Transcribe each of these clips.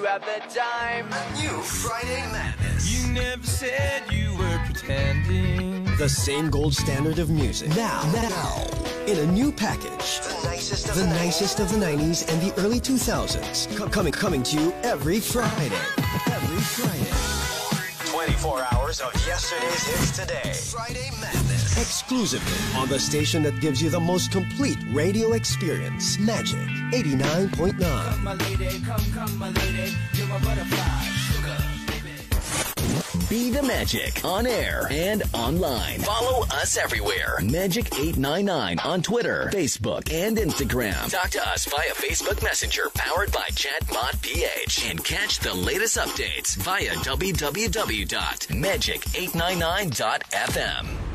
you have the time. New Friday Madness. You never said you were pretending. The same gold standard of music. Now, now, in a new package. The nicest of The the, nicest of the 90s and the early 2000s. Co- coming, coming to you every Friday. Every Friday. 24 hours of yesterday's hits today. Friday Madness. Exclusively on the station that gives you the most complete radio experience. Magic 89.9. My lady, come, come, my lady. You're my butterfly, sugar. Be the Magic on air and online. Follow us everywhere. Magic899 on Twitter, Facebook, and Instagram. Talk to us via Facebook Messenger powered by Chatbot PH. And catch the latest updates via www.magic899.fm.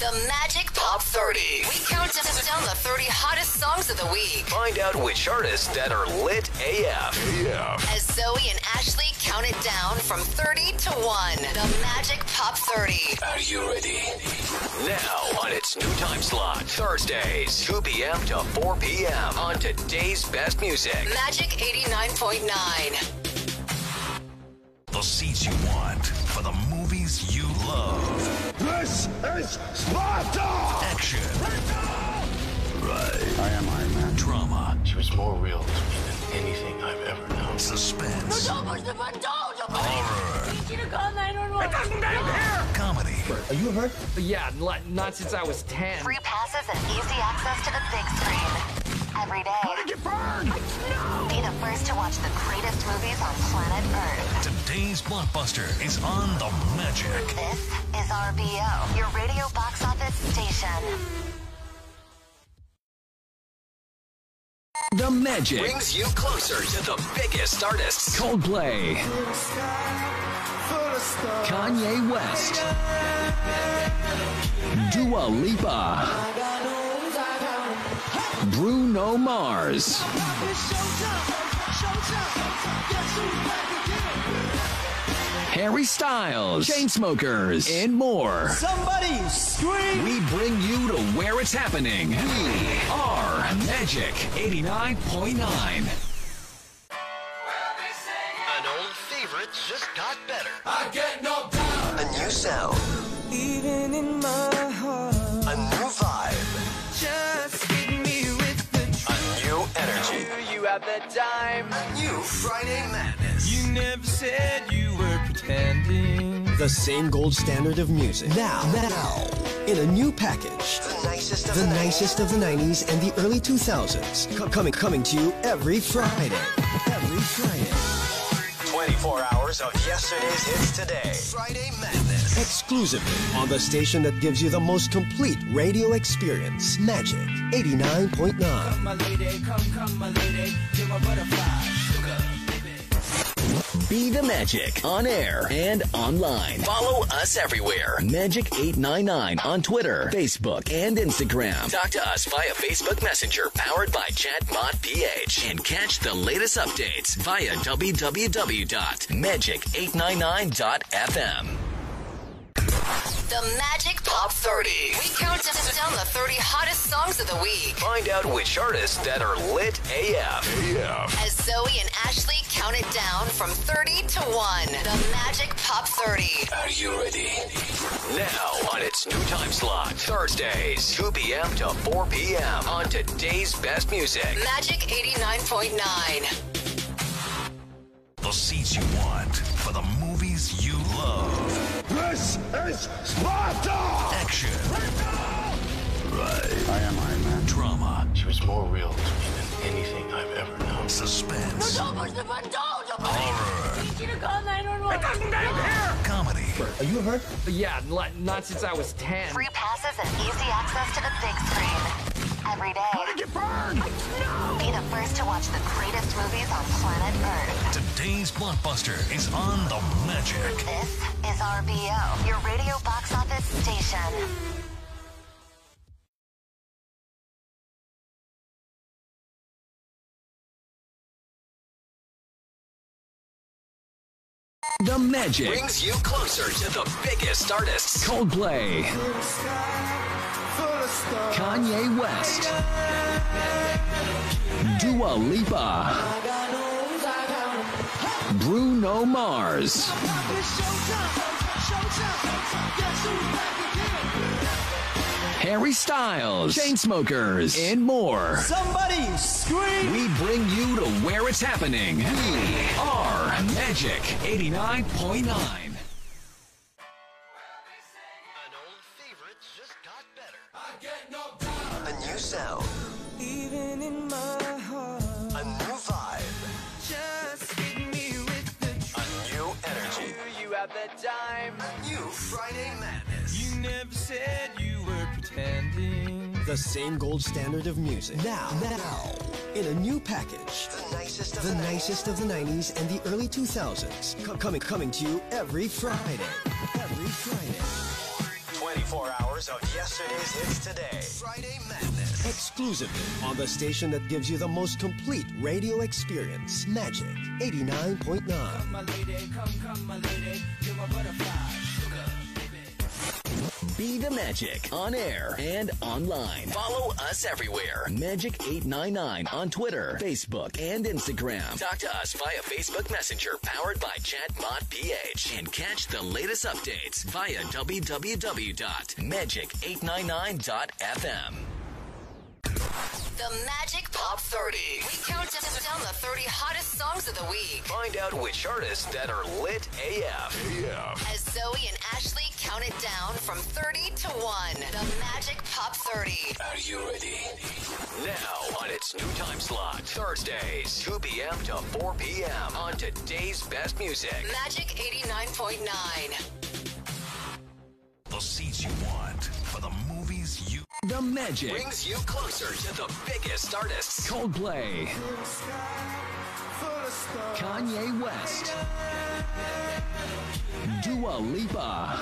The Magic Pop 30. We count down the 30 hottest songs of the week. Find out which artists that are lit AF. Yeah. As Zoe and Ashley count it down from 30 to 1. The Magic Pop 30. Are you ready? Now on its new time slot, Thursdays, 2 p.m. to 4 p.m. on today's best music. Magic 89.9. The seats you want for the movies you love. This is Sparta! Action. Right. I am Iron Man. Drama. She was more real to me than anything I've ever known. Suspense. No, don't push the button, don't jump. Horror. Easy to call nine one one. It doesn't matter. Comedy. Are you hurt? Yeah, not since I was 10. Free passes and easy access to the big screen. Every day. How did you burn? Be the first to watch the greatest movies on planet Earth. Today's blockbuster is on the Magic. This is RBO, your radio box office station. The Magic brings you closer to the biggest artists. Coldplay. Kanye West. Dua Lipa. Bruno Mars. Harry Styles, Chainsmokers, and more. Somebody scream! We bring you to where it's happening. We are Magic 89.9. An old favorite just got better. I get no doubt. A new sound. Energy. Do you have the? New Friday Madness. You never said you were pretending. The same gold standard of music. Now, now, in a new package. The nicest of The the, nicest of the 90s and the early 2000s. Co- coming, coming to you every Friday. Every Friday. 24 hours of yesterday's hits today. Friday Madness. Exclusively on the station that gives you the most complete radio experience. Magic 89.9. My lady, come, come, my lady. You're my butterfly, sugar. Be the Magic on air and online. Follow us everywhere. Magic899 on Twitter, Facebook, and Instagram. Talk to us via Facebook Messenger powered by Chatbot PH. And catch the latest updates via www.magic899.fm. The Magic Pop 30. We count down the 30 hottest songs of the week. Find out which artists that are lit AF. AF. As Zoe and Ashley count it down from 30 to 1. The Magic Pop 30. Are you ready? Now on its new time slot, Thursdays, 2 p.m. to 4 p.m. on today's best music. Magic 89.9. The seats you want for the movies you love. This is Sparta! Action. Right. I am Iron Man. Drama. She was more real to me anything I've ever known. Suspense. Horror. Comedy. Are you hurt? Yeah, not since I was 10. Free passes and easy access to the big screen. Every day. How did you burn? Be the first to watch the greatest movies on planet Earth. Today's blockbuster is on the Magic. This is RBO, your radio box office station. The Magic brings you closer to the biggest artists. Coldplay. Kanye West. Dua Lipa. Bruno Mars. Harry Styles, Chainsmokers, and more. Somebody scream! We bring you to where it's happening. We are Magic 89.9. An old favorite just got better. A new sound. Even in my heart, A new vibe. just hit me with the A new energy. You have the time? A new Friday madness. You never said you pretending. The same gold standard of music. Now, now, in a new package. The nicest of The the, nicest of the 90s and the early 2000s. Co- coming, coming to you every Friday. Every Friday. 24 hours of yesterday's hits today. Friday madness. Exclusively on the station that gives you the most complete radio experience. Magic 89.9. My lady, come, come, my lady, you're my butterfly. Be the Magic on air and online. Follow us everywhere. Magic899 on Twitter, Facebook, and Instagram. Talk to us via Facebook Messenger powered by Chatbot PH. And catch the latest updates via www.magic899.fm. The Magic Pop 30. We count down the 30 hottest songs of the week. Find out which artists that are lit AF. As Zoe and Ashley count it down from 30 to 1. The Magic Pop 30. Are you ready? Now on its new time slot, Thursdays, 2 p.m. to 4 p.m. on today's best music. Magic 89.9. The seats you want for the movies you. The Magic brings you closer to the biggest artists. Coldplay, Kanye West, Dua Lipa,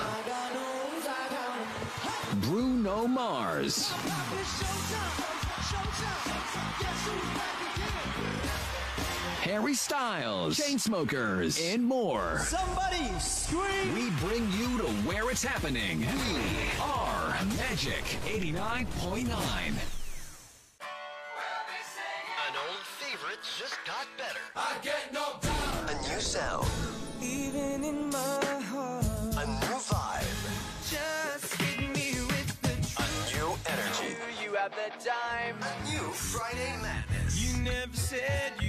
Bruno Mars, Harry Styles, Chainsmokers, and more. Somebody scream! We bring you to where it's happening. We are Magic 89.9. An old favorite just got better. I get no doubt. A new sound. Even in my heart, A new vibe. just hit me with the truth. A new energy. Do you have the time? A new Friday madness. You never said you were pretending.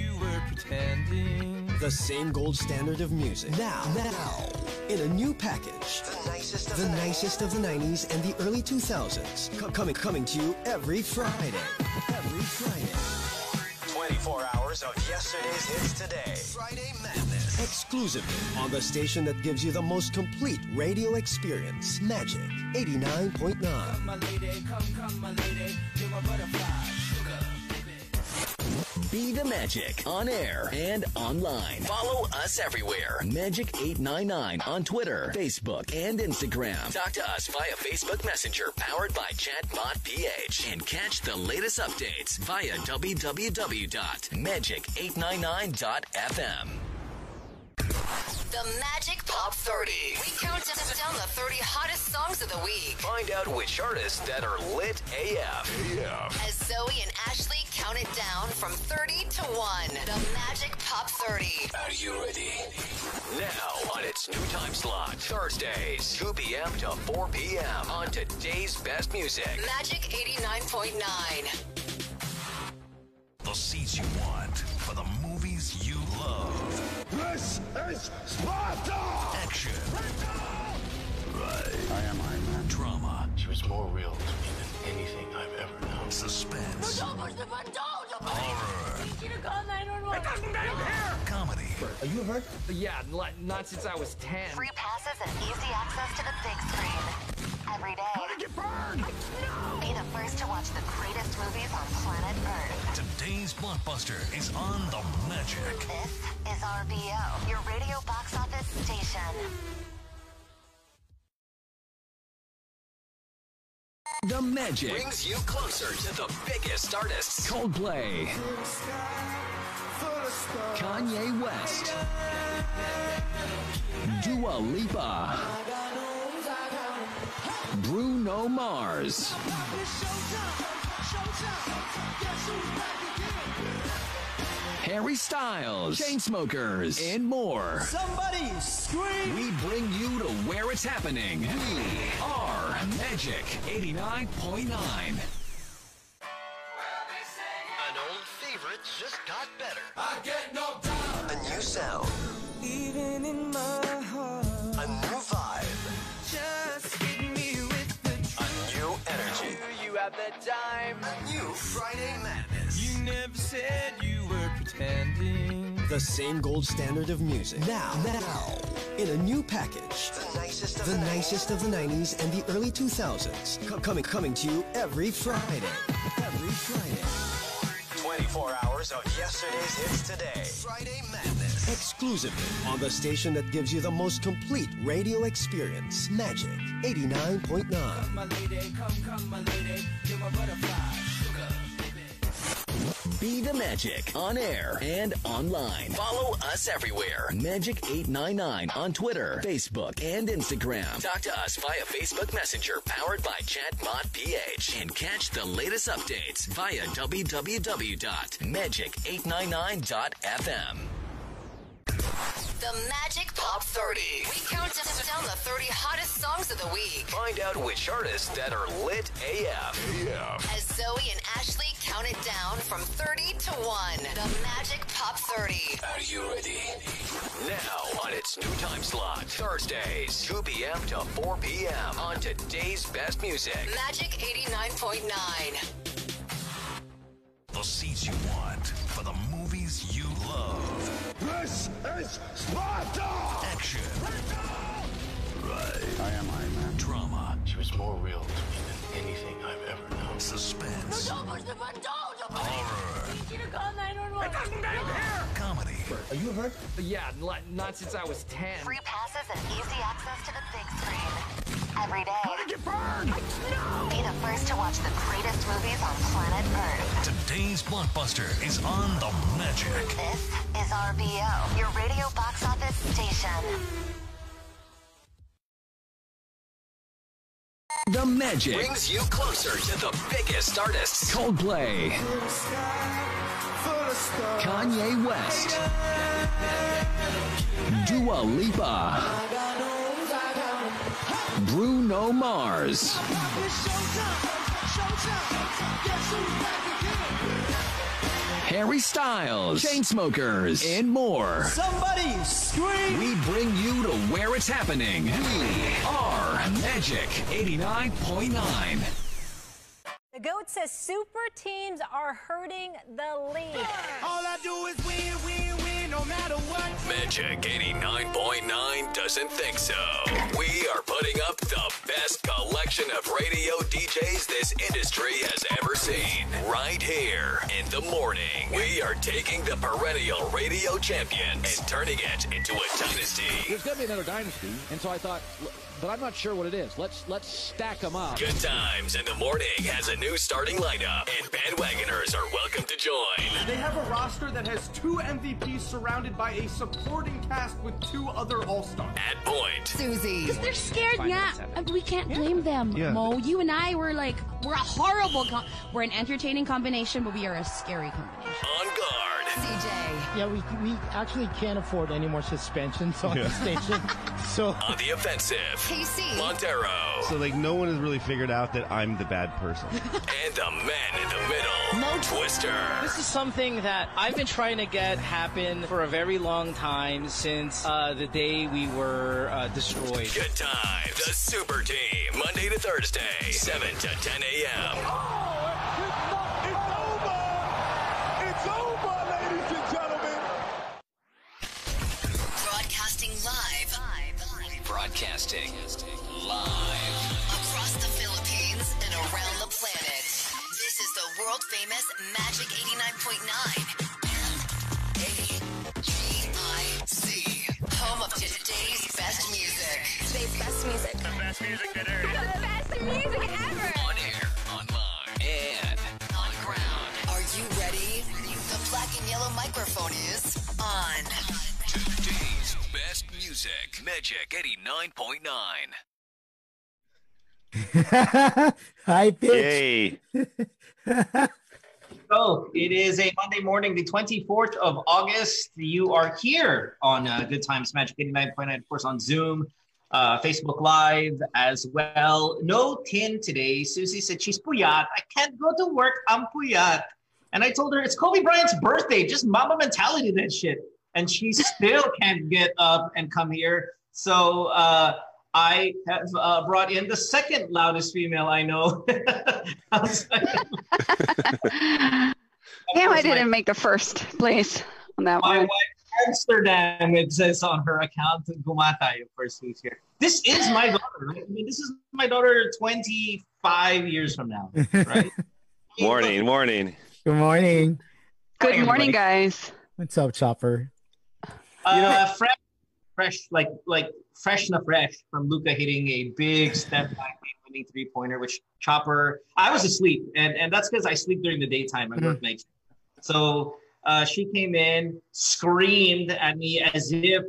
The same gold standard of music. Now, now, in a new package. The nicest of The the, nicest of the 90s and the early 2000s. Co- coming, coming to you every Friday. Every Friday. 24 hours of yesterday's hits today. Friday madness. Exclusively on the station that gives you the most complete radio experience. Magic 89.9. My lady, come, come, my lady, you're my butterfly. Be the Magic on air and online. Follow us everywhere. Magic899 on Twitter, Facebook, and Instagram. Talk to us via Facebook Messenger powered by Chatbot PH. And catch the latest updates via www.magic899.fm. The Magic Pop 30. We count down the 30 hottest songs of the week. Find out which artists that are lit AF. As Zoe and Ashley count it down from 30 to 1. The Magic Pop 30. Are you ready? Now on its new time slot, Thursdays, 2 p.m. to 4 p.m. on today's best music. Magic 89.9. The seats you want for the movies you love. This is Sparta! Action. Right. I am Iron Man. Drama. She was more real to me than anything I've ever known. Suspense. Horror. Comedy. Are you hurt? Yeah, not, not since I was 10. Free passes and easy access to the big screen. Every day. How did you burn? Be the first to watch the greatest movies on planet Earth. Today's blockbuster is on the Magic. This is RBO, your radio box office station. The Magic. Brings you closer to the biggest artists. Coldplay, Kanye West, Dua Lipa, Bruno Mars, Harry Styles, Chainsmokers, and more. Somebody scream! We bring you to where it's happening. We are Magic 89.9. An old favorite just got better. I get no doubt. A new sound. Even in my heart. A new vibe. Just hit me with the truth. A new energy. Do you have the time? A new Friday Madness. You never said you were pretending. The same gold standard of music. Now, now, in a new package. The nicest of The the, nicest of the 90s and the early 2000s. Co- coming, coming to you every Friday. Every Friday. 24 hours of yesterday's hits today. Friday Madness. Exclusively on the station that gives you the most complete radio experience. Magic 89.9. My lady, come, come, my lady. You're my butterfly. Sugar, baby. Be the Magic on air and online. Follow us everywhere. Magic899 on Twitter, Facebook, and Instagram. Talk to us via Facebook Messenger powered by Chatbot PH. And catch the latest updates via www.magic899.fm. The Magic Pop 30. We count down the 30 hottest songs of the week. Find out which artists that are lit AF. As Zoe and Ashley count it down from 30 to 1. The Magic Pop 30. Are you ready? Now on its new time slot, Thursdays, 2 p.m. to 4 p.m. on today's best music. Magic 89.9. The seats you want for the movies you love. This is Sparta! Action. Right. I am Iron Man. Drama. She was more real to me than anything I've ever known. Suspense. Horror. Comedy. Are you hurt? Yeah, not since I was 10. Free passes and easy access to the big screen. Every day. How did you burn? Be the first to watch the greatest movies on planet Earth. Today's blockbuster is on the Magic. This is RBO, your radio box office station. The Magic. Brings you closer to the biggest artists. Coldplay. Kanye West. Dua Lipa. Bruno Mars. Harry Styles, Chainsmokers, and more. Somebody scream! We bring you to where it's happening. We are Magic 89.9. The GOAT says super teams are hurting the league. All I do is win, win, win, no matter what. Magic 89.9 doesn't think so. We are putting up the best collection of radio DJs this industry has ever seen. Right here in the morning, we are taking the perennial radio champions and turning it into a dynasty. There's going to be another dynasty, and so I thought, but I'm not sure what it is. Let's let's stack them up. Good Times in the Morning has a new starting lineup, and bandwagoners are welcome to join. They have a roster that has two MVPs surrounded by a supporting cast with two other All Stars. At point, Susie. Because they're scared now. Uh, We can't blame them. Yeah. Mo, you and I were like, we're a horrible, com- we're an entertaining combination, but we are a scary combination. on guard. CJ. Yeah, we, we actually can't afford any more suspensions on the station. So On the offensive, KC. Montero. So like no one has really figured out that I'm the bad person. and the man in the middle, Mo Twister. This is something that I've been trying to get happen for a very long time since uh, the day we were uh, destroyed. Good times, the super team, Monday to Thursday, 7 to 10 a.m. It's Broadcasting live. Across the Philippines and around the planet. This is the world famous Magic 89.9. M-A-G-I-C. Home of today's best music. Today's best music. The best music that ever. The best music ever. On air, online, and on ground. Are you ready? The black and yellow microphone is on. Today's best music, Magic 89.9. high pitch. Yay. go. It is a Monday morning, the 24th of August. You are here on uh, Good Times Magic 89.9, of course, on Zoom, uh, Facebook Live as well. No tin today. Susie said she's puyat. I can't go to work. I'm puyat. And I told her it's Kobe Bryant's birthday. Just mama mentality, that shit. And she still can't get up and come here. So uh, I have uh, brought in the second loudest female I know. Damn, I didn't make the first place on that My one. wife, Amsterdam, it says on her account, Gumatay, of course, who's here. This is my daughter, right? I mean, this is my daughter 25 years from now, right? Morning, morning. Good morning. Good Hi, morning, everybody. guys. What's up, Chopper? Uh, fresh, fresh, like like fresh na fresh from Luka hitting a big step back winning three pointer, which Chopper. I was asleep, and and that's because I sleep during the daytime. I work nights, so uh, she came in, screamed at me as if,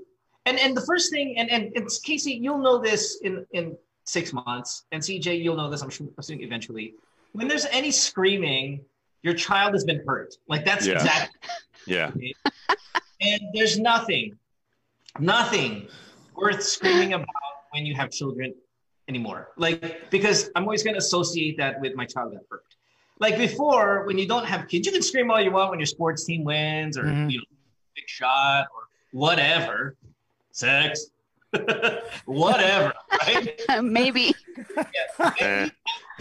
and and the first thing, and and it's Casey, you'll know this in in six months, and CJ, you'll know this. I'm sure assuming eventually. When there's any screaming, your child has been hurt. Like that's Yeah. exactly Yeah. and there's nothing, nothing worth screaming about when you have children anymore. Like, because I'm always going to associate that with my child got hurt. Like before, when you don't have kids, you can scream all you want when your sports team wins or, you know, big shot or whatever, sex, whatever, right? Maybe. Eh.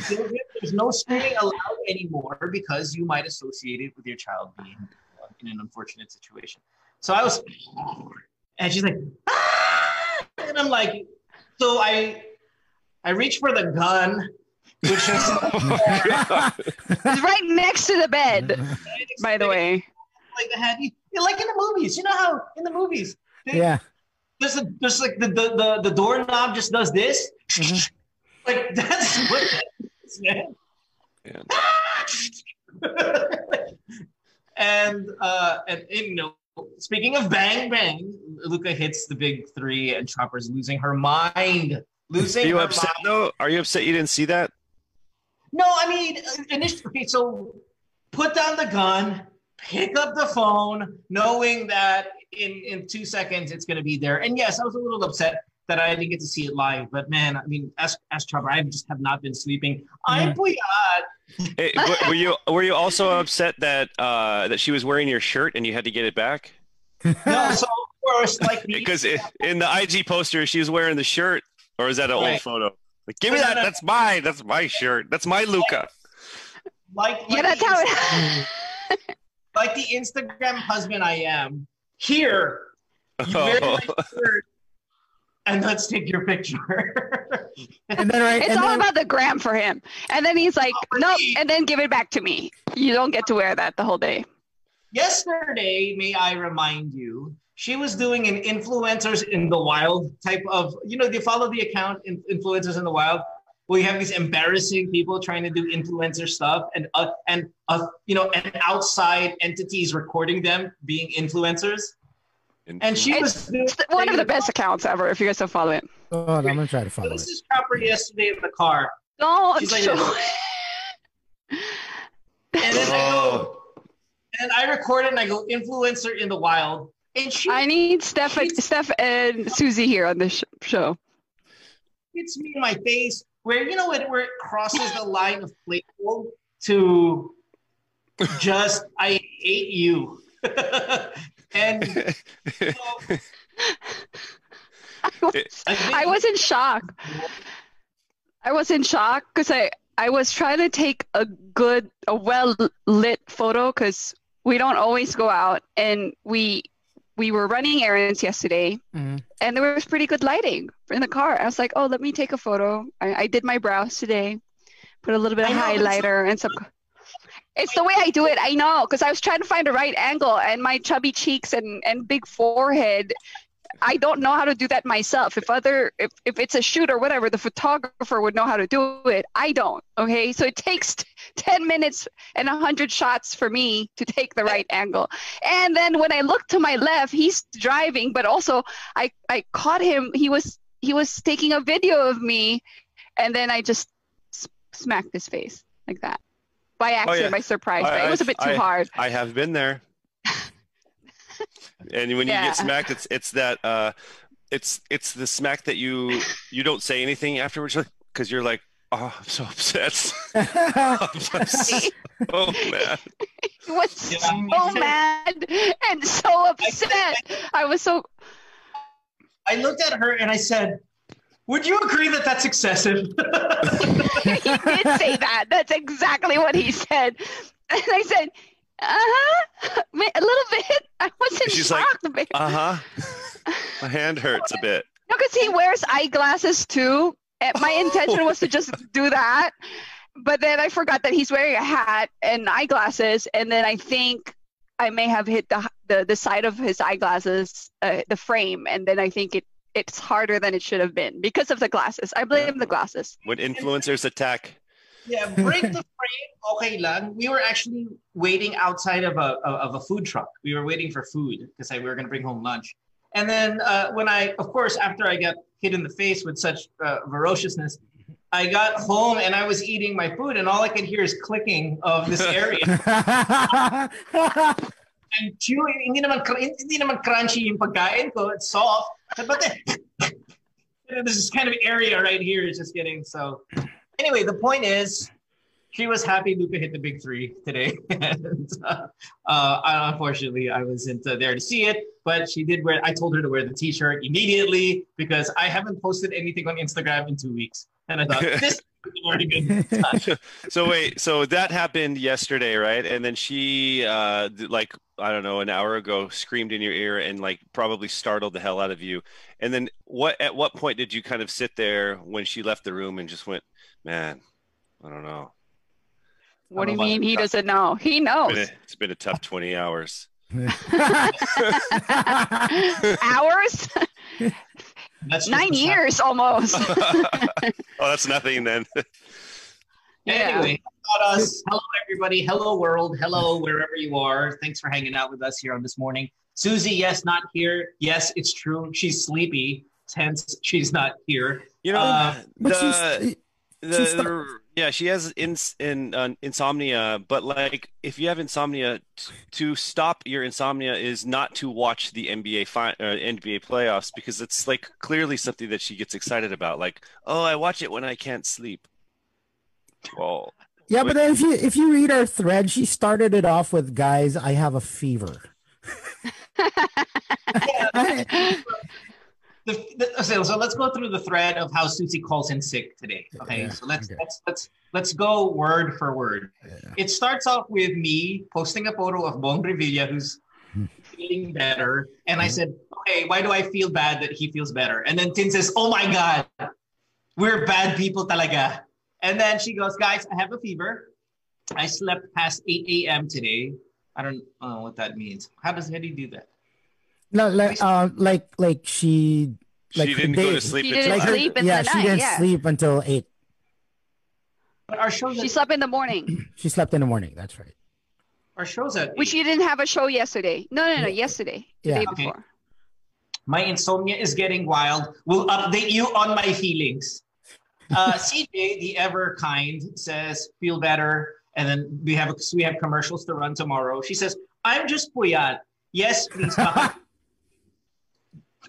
Children, There's no screaming allowed anymore because you might associate it with your child being in an unfortunate situation. So I was, and she's like, "Ah!" and I'm like, so I, I reach for the gun, which is It's right next to the bed, by the way. like the hand, you, you- like in the movies. You know how in the movies, they- Yeah. there's a, there's like the, the the the doorknob just does this, like that's what that is, man. and uh and you know speaking of bang bang luka hits the big three and chopper's losing her mind Losing. Are you her upset mind. though? Are you upset you didn't see that? no i mean initially so put down the gun pick up the phone knowing that in in two seconds it's going to be there and yes i was a little upset that i didn't get to see it live but man i mean as as chopper i just have not been sleeping i'm puyat. Eh, were you were you also upset that uh, that she was wearing your shirt and you had to get it back? no so of course like Because in the IG poster she was wearing the shirt, or is that an old photo? Like, give me that. That's mine. That's my shirt. That's my Luka. like, like Yeah, that's the how Insta- like the Instagram husband I am. Here, you wear my shirt, and let's take your picture. And then right, It's and all then, about the gram for him. And then he's like, nope, and then give it back to me. You don't get to wear that the whole day. Yesterday, may I remind you, she was doing an influencers in the wild type of, you know, do you follow the account in, influencers in the wild? Where you have these embarrassing people trying to do influencer stuff, and uh, and uh, you know, and outside entities recording them being influencers. And she was one of the best accounts ever if you guys don't follow it. oh, I'm gonna try to So follow this is Chopper yesterday in the car. Don't She's like show. And then I go, oh. and I record it and I go influencer in the wild. And she I need Steph, Steph and Susie here on this show. hits me in my face where you know what where it crosses the line of playful to just I hate you. and I was in shock. I was in shock because I I was trying to take a good, a well lit photo because we don't always go out, and we we were running errands yesterday, mm-hmm. and there was pretty good lighting in the car. I was like, oh, let me take a photo. I, I did my brows today, put a little bit of know, but it's highlighter and some. It's the way I do it. I know because I was trying to find the right angle, and my chubby cheeks and and big forehead I don't know how to do that myself. If other if, if it's a shoot or whatever, the photographer would know how to do it. I don't. Okay. So it takes t- 10 minutes and 100 shots for me to take the right angle. And then when I look to my left, he's driving, but also I I caught him. He was he was taking a video of me and then I just smacked his face like that. By Oh, accident, yeah. by surprise. I- but it was a bit too I- hard. I have been there. and when you get smacked, it's it's that uh, it's it's the smack that you you don't say anything afterwards because you're like, oh, I'm so upset. I'm so mad. He was so mad and so upset. I was so. I looked at her and I said, "Would you agree that that's excessive?" he did say that. That's exactly what he said. And I said, uh huh, a little bit. I wasn't She's shocked. but- uh huh. My hand hurts a bit. No, because he wears eyeglasses too. And my intention was to just do that, but then I forgot that he's wearing a hat and eyeglasses, and then I think I may have hit the the, the side of his eyeglasses, uh, the frame, and then I think it it's harder than it should have been because of the glasses. I blame the glasses. When influencers attack, Yeah, break the frame. Okay lang. We were actually waiting outside of a of a food truck. We were waiting for food because we were going to bring home lunch. And then uh, when I, of course, after I got hit in the face with such uh, ferociousness, I got home and I was eating my food, and all I could hear is clicking of this area. I'm chewing. Hindi naman, hindi naman crunchy yung pagkain ko. It's soft. But then, this is kind of area right here is just getting so. Anyway, the point is, she was happy Luka hit the big three today. and uh, uh, unfortunately, I wasn't uh, there to see it, but she did wear, I told her to wear the t shirt immediately because I haven't posted anything on Instagram in two weeks. And I thought, this is already good. so wait, so that happened yesterday, right? And then she, uh, like I don't know, an hour ago, screamed in your ear and like probably startled the hell out of you. And then what? At what point did you kind of sit there when she left the room and just went, "Man, I don't know." What do you mean he doesn't know? He It's knows. been a, it's been a tough twenty hours. Hours? Nine years almost. Oh, that's nothing then. Anyway, about us. Hello, everybody. Hello, world. Hello, wherever you are. Thanks for hanging out with us here on this morning. Susie, yes, not here. Yes, it's true. She's sleepy. Hence, she's not here. You know, Uh, the, the, she's not- the- yeah, she has ins, in, uh, insomnia, but like if you have insomnia, t- to stop your insomnia is not to watch the NBA fi- uh, NBA playoffs because it's like clearly something that she gets excited about. Like, oh, I watch it when I can't sleep. Well, Yeah, but then if you if you read our thread, she started it off with guys, I have a fever. the, the, so, so let's go through the thread of how Susie calls in sick today. Okay, Yeah, so let's okay. let's let's let's go word for word. It starts off with me posting a photo of Bong Revilla who's hmm. feeling better, and I hmm. said, "Okay, why do I feel bad that he feels better?" And then Tin says, "Oh my God, we're bad people talaga." And then she goes, "Guys, I have a fever. I slept past 8 a.m. today. I don't know what that means. How does Hetty do that?" No, like uh, like like she like She didn't go to sleep She didn't like her- sleep in the yeah, she night, didn't yeah. sleep until eight. But our shows She slept in the morning, She slept in the morning. That's right. our shows at which you didn't have a show yesterday. No, no, no, yesterday, the Yeah. day Okay. before. My insomnia is getting wild. We'll update you on my feelings. Uh, CJ, the ever kind, says feel better, and then we have we have commercials to run tomorrow. She says, "I'm just puyat. Yes, please."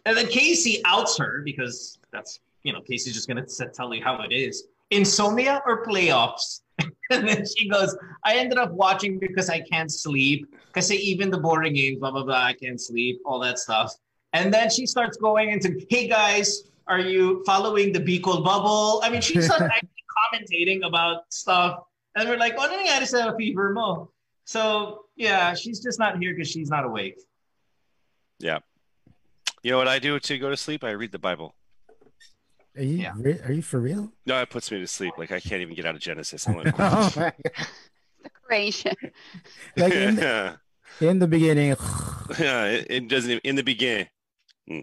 come." and then Casey outs her because that's you know Casey's just gonna tell you how it is. Insomnia or playoffs? and then she goes, "I ended up watching because I can't sleep. Because even the boring games, blah blah blah, I can't sleep, all that stuff." And then she starts going into, hey guys, are you following the Bicol bubble? I mean, she's not actually commentating about stuff. And we're like, oh, ano nangyari sa fever mo? So, yeah, she's just not here because she's not awake. yeah. You know what I do to go to sleep? I read the Bible. Are you re- are you for real? No, it puts me to sleep. Like I can't even get out of Genesis. I'm like, Oh my God. Creation. Like in the, yeah, in the beginning. it, it doesn't even, in the beginning. Hmm.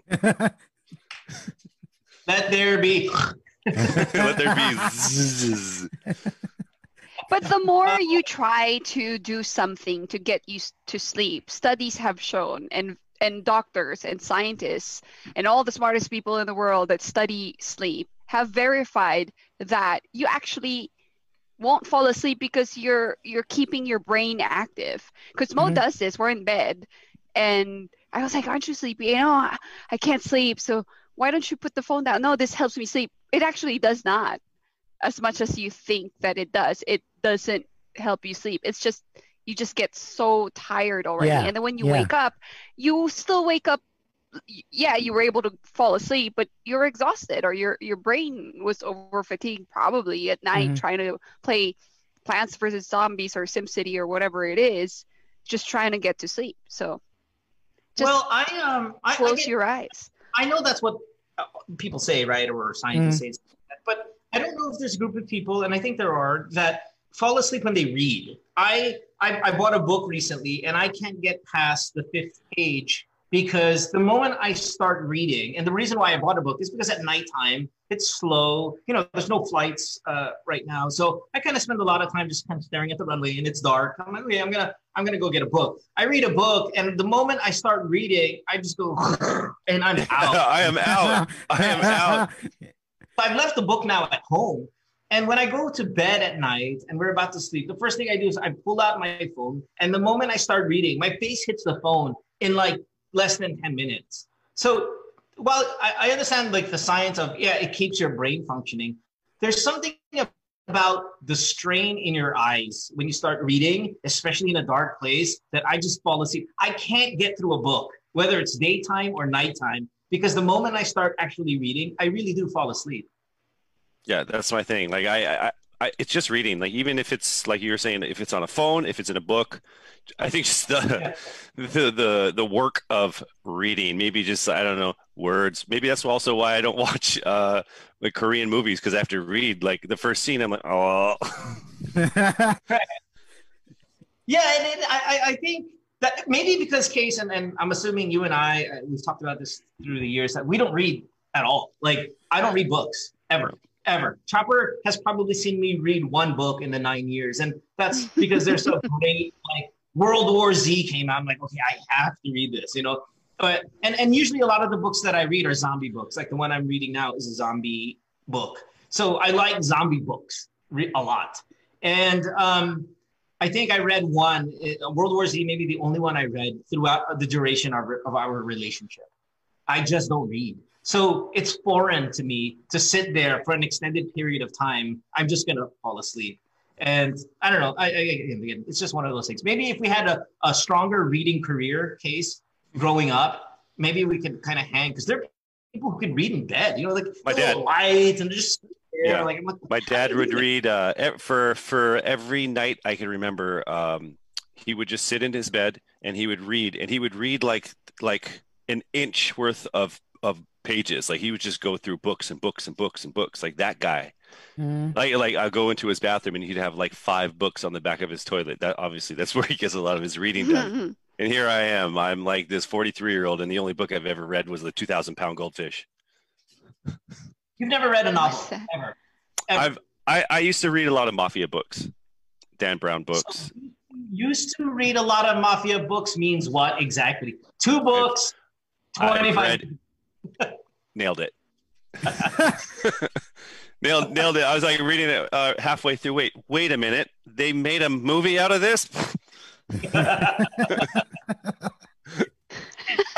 Let there be. Let there be. zzz. But the more you try to do something to get used to sleep, studies have shown, and and doctors and scientists and all the smartest people in the world that study sleep have verified that you actually won't fall asleep because you're you're keeping your brain active. Because Mo Mhm. does this. We're in bed, and I was like, "Aren't you sleepy?" You know, I, I can't sleep. So why don't you put the phone down? No, this helps me sleep. It actually does not, as much as you think that it does. It doesn't help you sleep. It's just you just get so tired already, Yeah, and then when you yeah. wake up, you still wake up. Yeah, you were able to fall asleep, but you're exhausted, or your your brain was over fatigued probably at night Mhm. trying to play Plants vs Zombies or SimCity or whatever it is, just trying to get to sleep. So just well, I um, I, I close get- your eyes. I know that's what uh, people say, right, or scientists Mhm. say, stuff like that, but I don't know if there's a group of people, and I think there are that fall asleep when they read. I I, I bought a book recently, and I can't get past the fifth page because the moment I start reading, and the reason why I bought a book is because at nighttime it's slow. You know, there's no flights uh, right now, so I kind of spend a lot of time just kind of staring at the runway, and it's dark. I'm like, okay, I'm gonna I'm gonna go get a book. I read a book, and the moment I start reading, I just go, and I'm out. I am out. I am out. I've left the book now at home. And when I go to bed at night and we're about to sleep, the first thing I do is I pull out my phone. And the moment I start reading, my face hits the phone in like less than 10 minutes. So while I, I understand like the science of, yeah, it keeps your brain functioning, there's something about the strain in your eyes when you start reading, especially in a dark place, that I just fall asleep. I can't get through a book, whether it's daytime or nighttime, because the moment I start actually reading, I really do fall asleep. Yeah, that's my thing. Like I, I, I, it's just reading. Like even if it's like you were saying, if it's on a phone, if it's in a book, I think just the, the the the work of reading. Maybe just I don't know words. Maybe that's also why I don't watch uh like Korean movies because I have to read like the first scene. I'm like, oh, Yeah, and it, I, I- I think that maybe because Case and, and I'm assuming you and I uh, we've talked about this through the years that we don't read at all. Like I don't read books ever, ever. Chopper has probably seen me read one book in the nine years, and that's because they're so great. Like World War Z came out, I'm like, okay, I have to read this, you know. But and and usually a lot of the books that I read are zombie books. Like the one I'm reading now is a zombie book, so I like zombie books re- a lot. And um, I think I read one, uh, World War Z, maybe the only one I read throughout the duration of, of our relationship. I just don't read. So it's foreign to me to sit there for an extended period of time. I'm just going to fall asleep. And I don't know. I, I, again, it's just one of those things. Maybe if we had a, a stronger reading career case growing up, maybe we could kind of hang because there are people who can read in bed, you know, like My dad. lights and just yeah. like, like, My dad would read uh, for for every night I can remember. Um, he would just sit in his bed and he would read, and he would read like like an inch worth of of pages. Like he would just go through books and books and books and books. Like that guy. Mm. Like like I'll go into his bathroom and he'd have like five books on the back of his toilet. That obviously that's where he gets a lot of his reading done. and here I am. I'm like this 43 year old, and the only book I've ever read was the 2,000 pound goldfish. You've never read a novel ever. I've I, I used to read a lot of mafia books, Dan Brown books. used to read a lot of mafia books means what exactly? Two books, I've 25. read- nailed it. nailed nailed it. I was like reading it uh, halfway through. Wait, wait a minute. They made a movie out of this.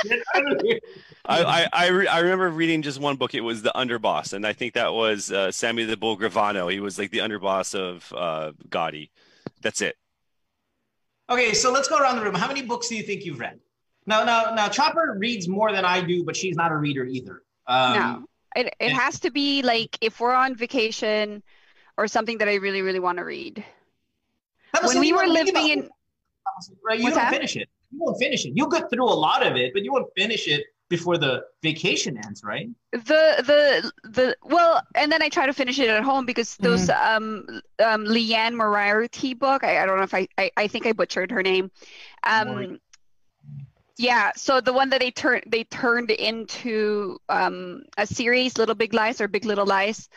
I I I, re- I remember reading just one book. It was the Underboss, and I think that was uh, Sammy the Bull Gravano. He was like the underboss of uh, Gotti. That's it. Okay, so let's go around the room. How many books do you think you've read? Now, now, now, Chopper reads more than I do, but she's not a reader either. Um, no, it it has to be like if we're on vacation or something that I really really want to read. When we were living in right, you What's don't that? finish it. You won't finish it. You'll get through a lot of it, but you won't finish it before the vacation ends, right? the the the well and then i try to finish it at home because those um um leanne moriarty book i, I don't know if I, I i think i butchered her name um yeah so the one that they turned they turned into um a series little big lies or big little lies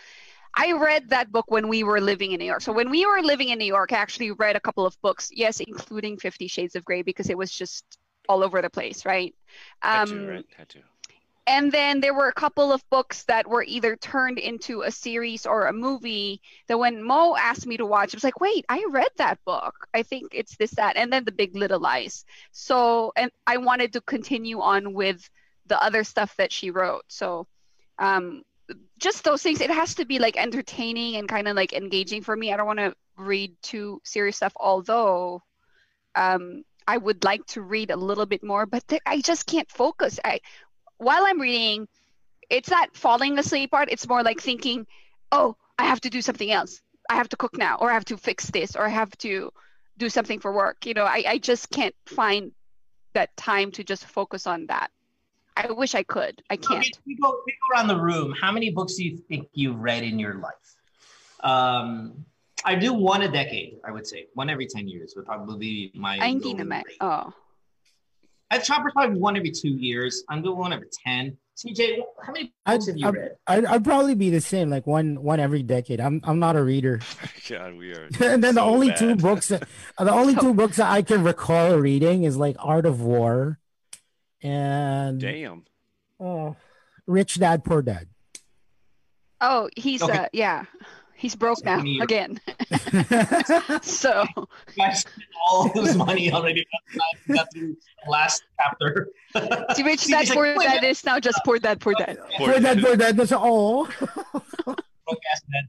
I read that book when we were living in New York. So when we were living in New York, I actually read a couple of books, yes, including Fifty Shades of Grey, because it was just all over the place, right? Had Um, to, right? Had to. And then there were a couple of books that were either turned into a series or a movie that when Mo asked me to watch, I was like, wait, I read that book. I think it's this, that, and then The Big Little Lies. So, and I wanted to continue on with the other stuff that she wrote. So, um, just those things, it has to be like entertaining and kind of like engaging for me. I don't want to read too serious stuff, although um, I would like to read a little bit more, but th- I just can't focus. I while I'm reading, it's not falling asleep part. It's more like thinking, oh, I have to do something else. I have to cook now, or I have to fix this, or I have to do something for work. You know, I, I just can't find that time to just focus on that. I wish I could. I can't. We go, we go around the room. How many books do you think you've read in your life? Um, I do one a decade, I would say. One every 10 years would probably be my. Ay, hindi golden naman. rate. Oh. At Chopper's probably one every two years. I'm doing one every 10. CJ, how many I'd, books have you I'd, read? I'd, I'd probably be the same, like one one every decade. I'm I'm not a reader. God, we are. and then the only bad. two books that, the only two books that I can recall reading is like Art of War and Damn. oh, Rich Dad Poor Dad. Oh, he's Okay. uh yeah. He's broke now me. again. so You guys spent all this money already. Got through the last chapter. See, Rich See, Dad he's like, Poor "Wait, Dad is now just Poor Dad Poor Dad. Poor Dad Poor Dad. That's all. broke-ass man.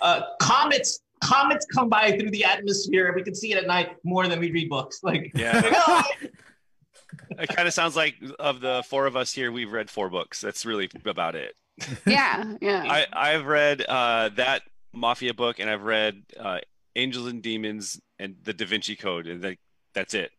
Uh, comets, comets come by through the atmosphere. We can see it at night more than we read books. Like, Yeah. like, oh, It kind of sounds like of the four of us here, we've read four books. That's really about it. Yeah, yeah. I, I've read uh, that Mafia book, and I've read uh, Angels and Demons and the Da Vinci Code, and like that's it.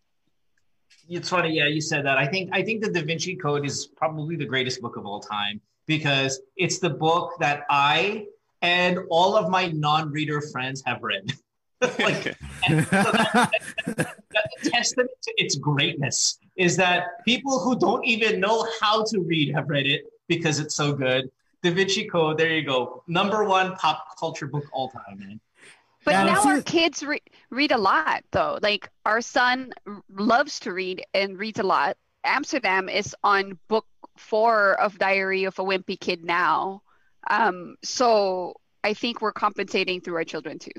it's funny. Yeah, you said that. I think I think the Da Vinci Code is probably the greatest book of all time because it's the book that I and all of my non-reader friends have read. like, and so that, that- that's a testament to its greatness is that people who don't even know how to read have read it because it's so good. Da Vinci Code, there you go. Number one pop culture book all time, man. But Yeah, now see- our kids re- read a lot, though. Like our son r- loves to read and reads a lot. Amsterdam is on book four of Diary of a Wimpy Kid now. Um, so I think we're compensating through our children too.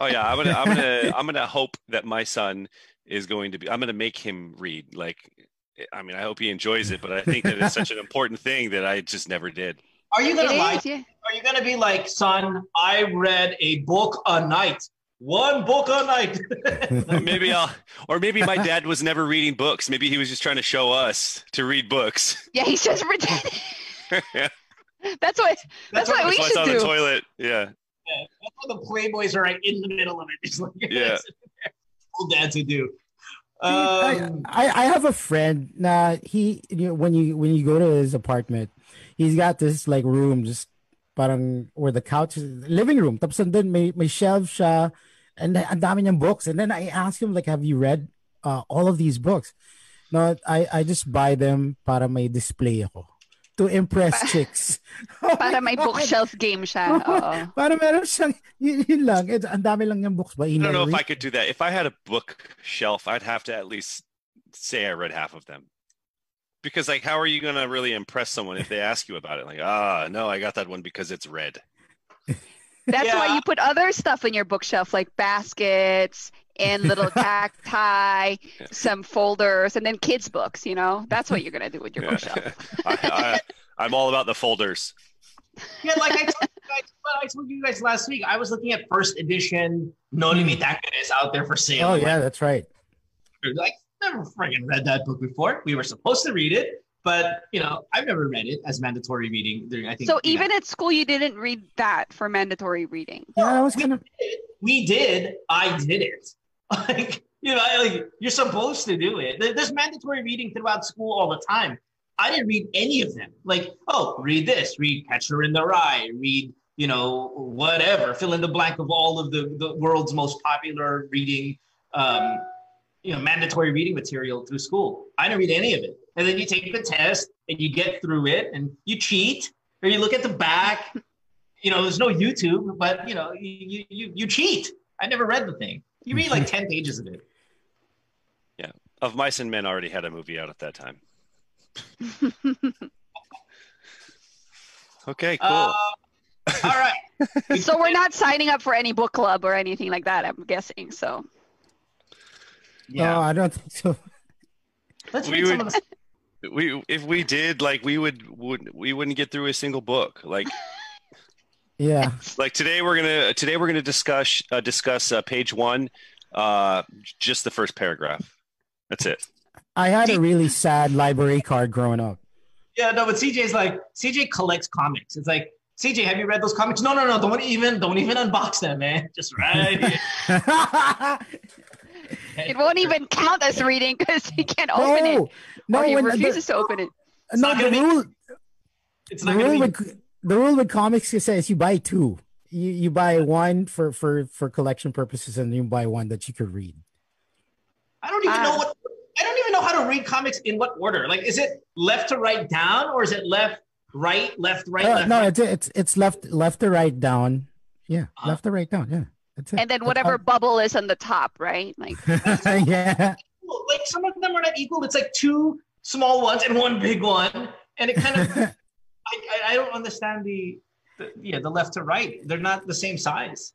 Oh yeah, I'm gonna, I'm gonna, I'm gonna hope that my son is going to be. I'm gonna make him read. Like, I mean, I hope he enjoys it, but I think that it's such an important thing that I just never did. Are you gonna It lie? yeah. Are you gonna be like, son? I read a book a night. One book a night. maybe I'll, or maybe my dad was never reading books. Maybe he was just trying to show us to read books. yeah, he's just pretending. yeah, That's what. That's, what we that's why it's should on the toilet. Yeah, yeah. That's why the Playboys are right in the middle of it. Just like Yeah. old dads would do. I, Um, I I have a friend. Nah, he you know, when you when you go to his apartment, he's got this like room just parang where the couch is living room. Tapos nandun may may shelf siya and then ang dami niyang books. And then I ask him like, have you read uh, all of these books? No, I I just buy them para may display ako to impress chicks. Para may bookshelf game siya. Oo. para meron siyang yun, yun lang. It's, ang dami lang niyang books ba? I don't know if I could do that. If I had a bookshelf, I'd have to at least say I read half of them. Because like, how are you gonna really impress someone if they ask you about it? Like, ah, no, I got that one because it's red. That's why you put other stuff in your bookshelf, like baskets and little cacti, some folders, and then kids' books. You know, that's what you're gonna do with your Yeah. bookshelf. I, I, I'm all about the folders. yeah, like I told you guys, I told you guys last week. I was looking at first edition Noli Me Tangeres out there for sale. Oh I'm yeah, that's right. like, like never friggin' read that book before. We were supposed to read it, but you know, I've never read it as mandatory reading. During I think So you know, even at school, you didn't read that for mandatory reading. Yeah, I was we gonna. did, we did. I didn't. Like you know, like you're supposed to do it. There- There's mandatory reading throughout school all the time. I didn't read any of them. Like, oh, read this, read Catcher in the Rye, read you know whatever, fill in the blank of all of the the world's most popular reading, um, you know, mandatory reading material through school. I didn't read any of it. And then you take the test and you get through it and you cheat or you look at the back. You know, there's no YouTube, but you know, you you you cheat. I never read the thing. You read like ten pages of it. Yeah, of Mice and Men already had a movie out at that time. Okay, cool. Uh, all right. so we're not signing up for any book club or anything like that. I'm guessing. So No, I don't think so. Let's we read some would, of the we if we did like we would would we wouldn't get through a single book like Yeah. like today we're gonna today we're gonna discuss uh, discuss uh, page one uh just the first paragraph that's it I had a really sad library card growing up. Yeah, no, but CJ's like CJ collects comics. It's like CJ, have you read those comics? No, no, no. Don't even don't even unbox them, man. Just right. here. it won't even count as reading because he can't open it. No, no, or he when the- refuses to open it. no, the rule, It's the not gonna rule be. with the rule with comics says you buy two. You you buy one for for for collection purposes, and you buy one that you could read. I don't even know what. I don't even know how to read comics in what order. Like, is it left to right down, or is it left, right, left, right, Uh, left? no, right? it's it's it's left left to right down. Yeah, Uh-huh. left to right down. Yeah, that's it. And then The whatever bubble is on the top, right? Like yeah. Like some of them are not equal. It's like two small ones and one big one, and it kind of. I, I, I don't understand the, the yeah the left to right. They're not the same size.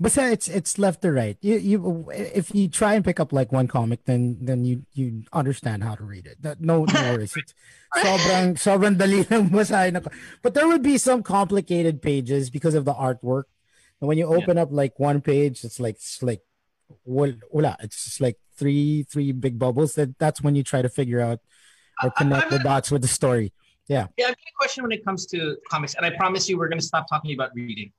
But it's it's left to right. You you if you try and pick up like one comic, then then you you understand how to read it. That, no no worries. It's sobrang sobrang dali lang basahin ako. But there would be some complicated pages because of the artwork. And when you open up like one page, it's like it's like wal- wala. It's just like three three big bubbles. That that's when you try to figure out or connect the dots with the story. Yeah. Yeah, I've got a question when it comes to comics, and I promise you we're going to stop talking about reading.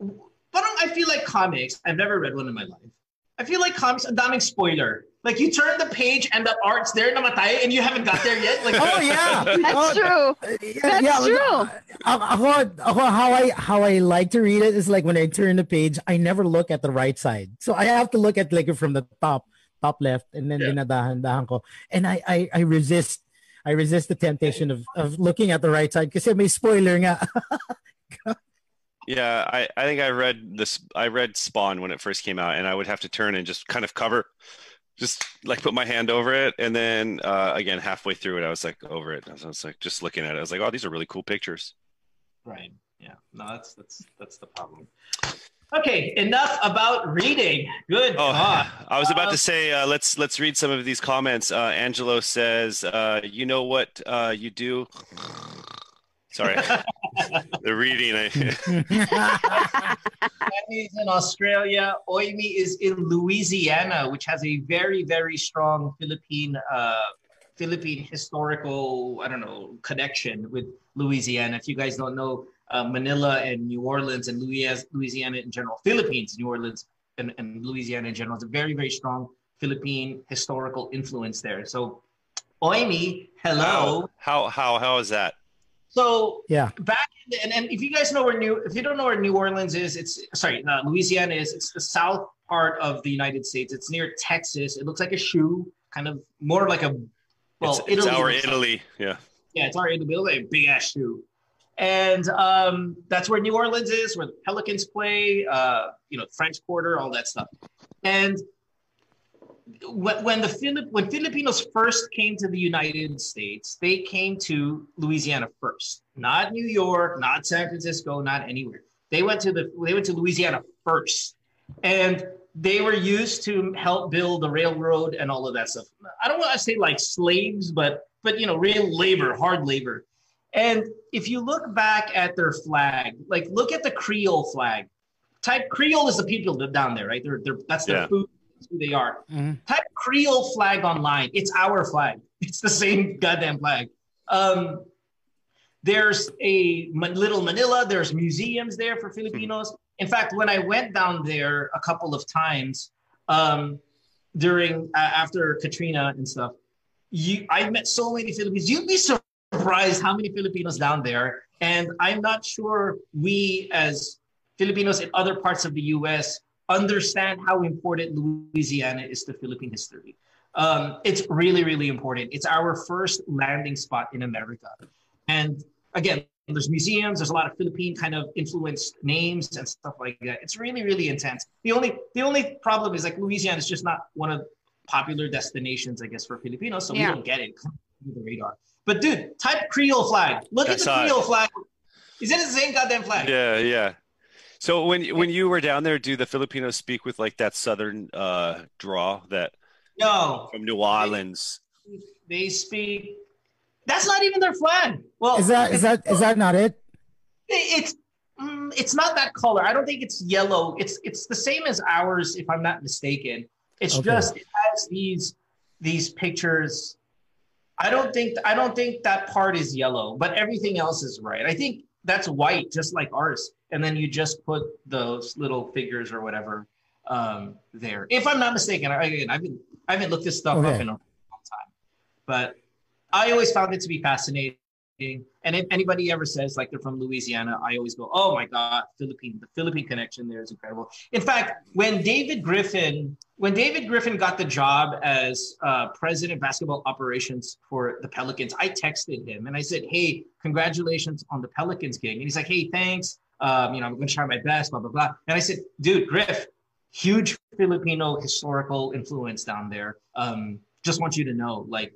But I feel like comics, I've never read one in my life. I feel like comics, ang daming spoiler. Like you turn the page and the art's there, namatay, and you haven't got there yet. Like, Oh yeah, That's Oh, true. yeah, That's yeah, true. uh, ako, ako, how I how I like to read it is like when I turn the page, I never look at the right side, so I have to look at like from the top, top left, and then dinadahan-dahan ko, and I, I I resist, I resist the temptation of of looking at the right side because it may spoiler nga. yeah i i think i read this i read spawn when it first came out and i would have to turn and just kind of cover just like put my hand over it and then uh again halfway through it i was like over it i was, I was like just looking at it i was like oh these are really cool pictures Right. Yeah. No, that's that's that's the problem. Okay, enough about reading. Good. Oh, God. I was about to say, uh, let's let's read some of these comments. Uh, Angelo says, uh, "You know what uh, you do." Sorry, the reading. I, is in Australia. Oimi is in Louisiana, which has a very, very strong Philippine, uh, Philippine historical, I don't know, connection with Louisiana. If you guys don't know, uh, Manila and New Orleans and Louisiana in general, Philippines, New Orleans and, and Louisiana in general, It's a very, very strong Philippine historical influence there. So, Oimi, hello. how how how is that? So Yeah. back in the, and, and if you guys know where New if you don't know where New Orleans is, it's sorry, uh, Louisiana is. It's the south part of the United States. It's near Texas. It looks like a shoe, kind of more like a well, it's, it's Italy our looks like- Italy. Yeah. yeah, it's our Italy. the middle, like a big ass shoe. And um, that's where New Orleans is, where the Pelicans play, uh, you know, French Quarter, all that stuff. And when, the when Filipinos first came to the United States, they came to Louisiana first, not New York, not San Francisco, not anywhere. They went to the they went to Louisiana first, and they were used to help build the railroad and all of that stuff. I don't want to say like slaves, but but you know, real labor, hard labor. And if you look back at their flag, like look at the Creole flag. Type Creole is the people that down there, right? They're, they're that's their Yeah. food, that's who they are. Type Creole flag online. It's our flag. It's the same goddamn flag. Um, there's a little Manila. There's museums there for Filipinos. In fact, when I went down there a couple of times um, during uh, after Katrina and stuff, you I met so many Filipinos. You'd be surprised how many Filipinos down there. And I'm not sure we as Filipinos in other parts of the U.S. understand how important Louisiana is to Philippine history. Um, it's really, really important. It's our first landing spot in America. And again, there's museums, there's a lot of Philippine kind of influenced names and stuff like that. It's really, really intense. The only the only problem is like Louisiana is just not one of popular destinations, I guess, for Filipinos, so Yeah. we don't get it. under the radar. But dude, type Creole flag. Look I at the saw it. Creole flag. Is it the same goddamn flag? Yeah, yeah. So when when you were down there, do the Filipinos speak with like that southern uh draw that No, from New Orleans? they speak. That's not even their flag. Well, Is that is that is that not it? It's mm, it's not that color. I don't think it's yellow. It's it's the same as ours, if I'm not mistaken. It's Okay. just it has these these pictures. I don't think I don't think that part is yellow, but everything else is right. I think that's white, just like ours, and then you just put those little figures or whatever um, there. If I'm not mistaken, I, again, I've been I haven't looked this stuff up in a long time, but I always found it to be fascinating. And if anybody ever says like they're from Louisiana, I always go, "Oh my God, Philippine! The Philippine connection there is incredible." In fact, when David Griffin, when David Griffin got the job as uh, president of basketball operations for the Pelicans, I texted him and I said, "Hey, congratulations on the Pelicans gig." And he's like, "Hey, thanks. Um, you know, I'm going to try my best." Blah blah blah. And I said, "Dude, Griff, huge Filipino historical influence down there. Um, just want you to know, like."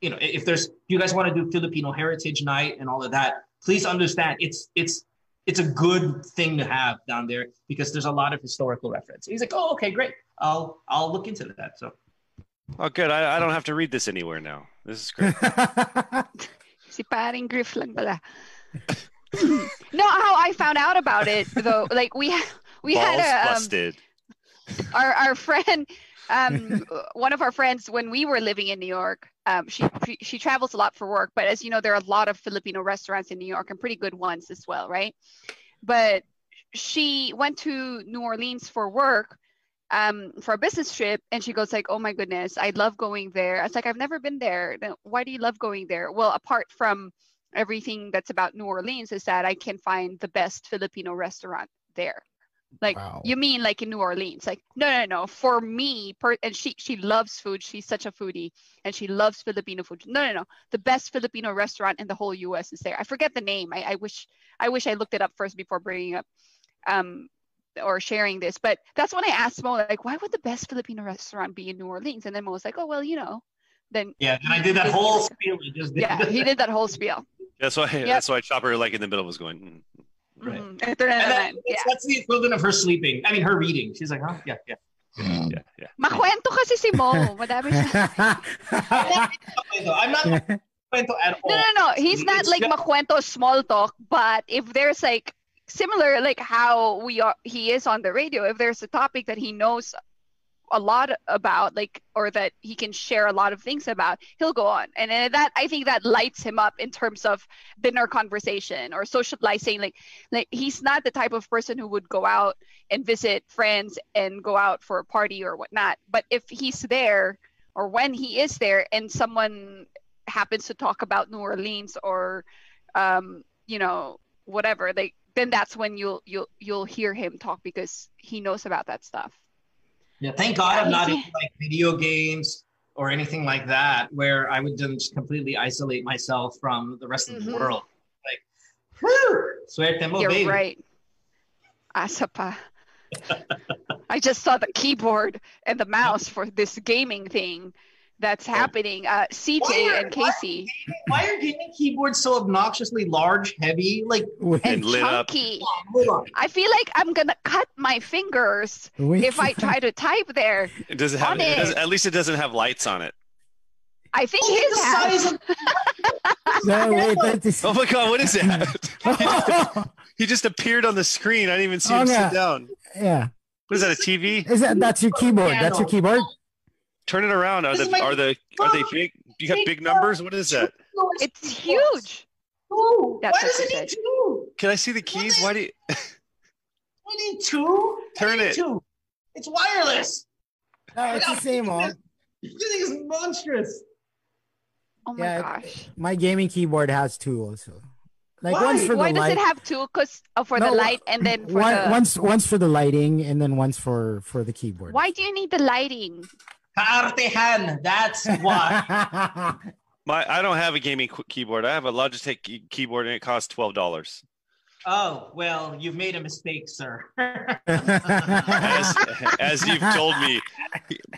You know, if there's if you guys want to do Filipino Heritage Night and all of that, please understand it's it's it's a good thing to have down there because there's a lot of historical reference. He's like, oh, okay, great. I'll I'll look into that. So Oh, good. I, I don't have to read this anywhere now. This is great. Si paring Griff lang pala. no, how I found out about it though, like we we Balls had a um, busted. our our friend um one of our friends when we were living in new york um she she- travels a lot for work but as you know there are a lot of filipino restaurants in new york and pretty good ones as well right? But she went to new orleans for work um for a business trip and she goes like oh my goodness i love going there. I was like i've never been there. Why do you love going there? Well apart from everything that's about new orleans is that i can find the best filipino restaurant there like you mean like in New Orleans? Like no, no, no. For me, per- and she she loves food. She's such a foodie, and she loves Filipino food. No, no, no. The best Filipino restaurant in the whole U.S. is there. I forget the name. I, I wish I wish I looked it up first before bringing up um or sharing this. But that's when I asked Mo like, why would the best Filipino restaurant be in New Orleans? And then Mo was like, oh well, you know. Then yeah, and I did that whole spiel. Just did. yeah, he did that whole spiel. That's why. That's why I Chopper like in the middle was going. "Mm." Right. Mhm. And that, that's, that's the equivalent of her sleeping. I mean, her reading. She's like, huh? Yeah, yeah. Yeah, yeah. Makwento kasi si Mo. Madami siya. I'm not kwento at all. No, no, no. He's not It's like just- Makwento small talk, but if there's like similar like how we are he is on the radio, if there's a topic that he knows a lot about, like or that he can share a lot of things about, he'll go on. And that I think that lights him up in terms of dinner conversation or socializing. Like like he's not the type of person who would go out and visit friends and go out for a party or whatnot. But if he's there or when he is there and someone happens to talk about New Orleans or um, you know whatever like then that's when you'll you'll you'll hear him talk because he knows about that stuff Yeah, thank God Yeah, I'm not he- into like video games or anything like that, where I would just completely isolate myself from the rest of the Mhm. world. Like, whew, suerte mo, you're baby. right asa pa i just saw the keyboard and the mouse for this gaming thing that's happening uh cj are- and casey Why are gaming keyboards so obnoxiously large, heavy? Like, and chunky i feel like i'm gonna cut my fingers Wait. if i try to type there It doesn't have. On It it. doesn't, at least it doesn't have lights on it. i think Look at his the has. size of No, wait, that is- Oh my god, what is that? he, just, he just appeared on the screen. I didn't even see Oh, him yeah. sit down. yeah. What is that? A TV? Is that that's your keyboard? That's your keyboard. Turn it around. Are the my- are the are they big? Do you have big numbers? What is that? it's huge Ooh, That's why what does she it said. two? Can I see the keys? Why do you? We need two. Turn need it. Two. It's wireless. No, it's the same one. This thing is monstrous. oh my Yeah, gosh My gaming keyboard has two also. Like Why? one's for why the does light. it have two because oh, uh, for No, the light and then for one, the once once for the lighting and then once for for the keyboard. why do you need the lighting Kaartehan. That's why. My I don't have a gaming keyboard. I have a Logitech keyboard and it costs twelve dollars. Oh well, you've made a mistake, sir. As, as you've told me,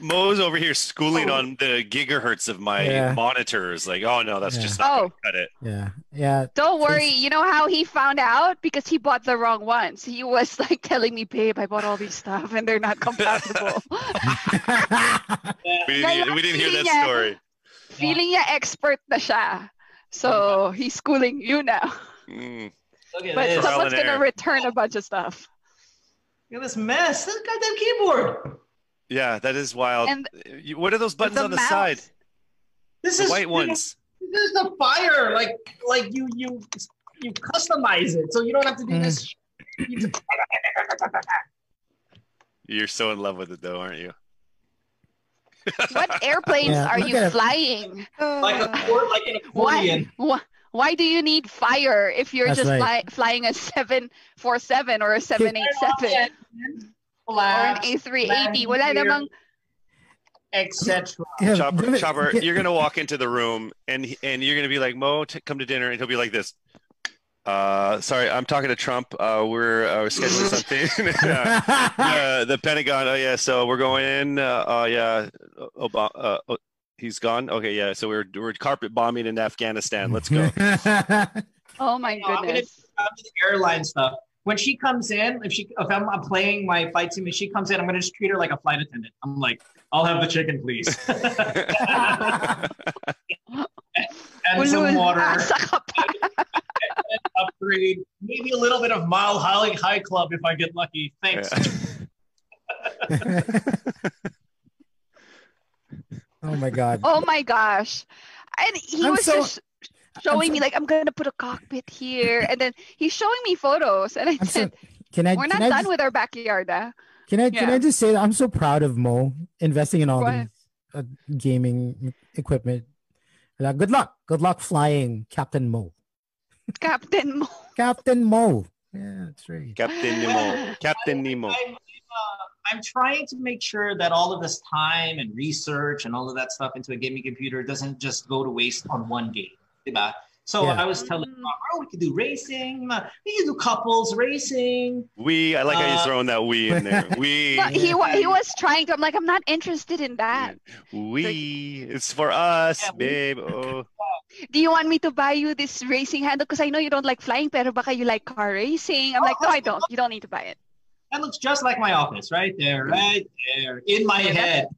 Mo's over here schooling on the gigahertz of my Yeah. monitors. Like, oh no, that's Yeah. just not Oh. cut it. Yeah, yeah. Don't worry. You know how he found out? Because he bought the wrong ones. He was like telling me, babe, I bought all these stuff and they're not compatible. We didn't, we didn't hear that Yeah. story. Feeling niya expert na siya. So he's schooling you now. Mm. Look But someone's gonna error. return a bunch of stuff. Look at this mess. This goddamn keyboard. Yeah, that is wild. And what are those buttons the on the mouse. side? This The is white ones. This is the fire. Like like you you you customize it so you don't have to do Mm. this. You You're so in love with it, though, aren't you? What airplanes Yeah, are you flying? like a cord, like an accordion. Why, why, why do you need fire if you're That's just right. fly, flying a 747 or a 787 or an A380? Wala namang etc. Yeah, Chopper, it- Chopper, gi- you're gonna walk into the room and and you're gonna be like, Mo, t- come to dinner, and he'll be like this. Uh, sorry, I'm talking to Trump. Uh, we're uh, we're scheduling something. uh, uh, the Pentagon. Oh yeah, so we're going in. Uh, oh yeah, Obama. He's gone. Okay, yeah. So we're we're carpet bombing in Afghanistan. Let's go. Oh my No, I'm gonna goodness. I'm to the airline stuff. When she comes in, if she if I'm, I'm playing my flight sim and she comes in, I'm gonna just treat her like a flight attendant. I'm like, I'll have the chicken, please. and some water, asa ka pa. upgrade, maybe a little bit of Mile High High Club if I get lucky. Thanks. oh my god. Oh my gosh. And he I'm was so- just showing I'm me like I'm gonna put a cockpit here and then he's showing me photos and I I'm so, said can I? we're can not I done just, with our backyard ah. Can I? Can I just say that I'm so proud of Mo investing in all Why? these uh, gaming equipment. Like, good luck. Good luck flying, Captain Mo. Captain Mo. Captain Mo. Yeah, that's right. Captain Nemo. Captain Nemo. I'm, trying to make sure that all of this time and research and all of that stuff into a gaming computer doesn't just go to waste on one game. Diba? So Yeah. I was telling him, oh, we could do racing. We could do couples racing. We. I like how Uh, you're throwing that we in there. We. But he he was trying to I'm like I'm not interested in that. We. It's for us, Yeah, we- babe. Oh. Do you want me to buy you this racing handle because I know you don't like flying pero baka you like car racing. I'm like no I don't. You don't need to buy it. That looks just like my office, right there, right there, in my head.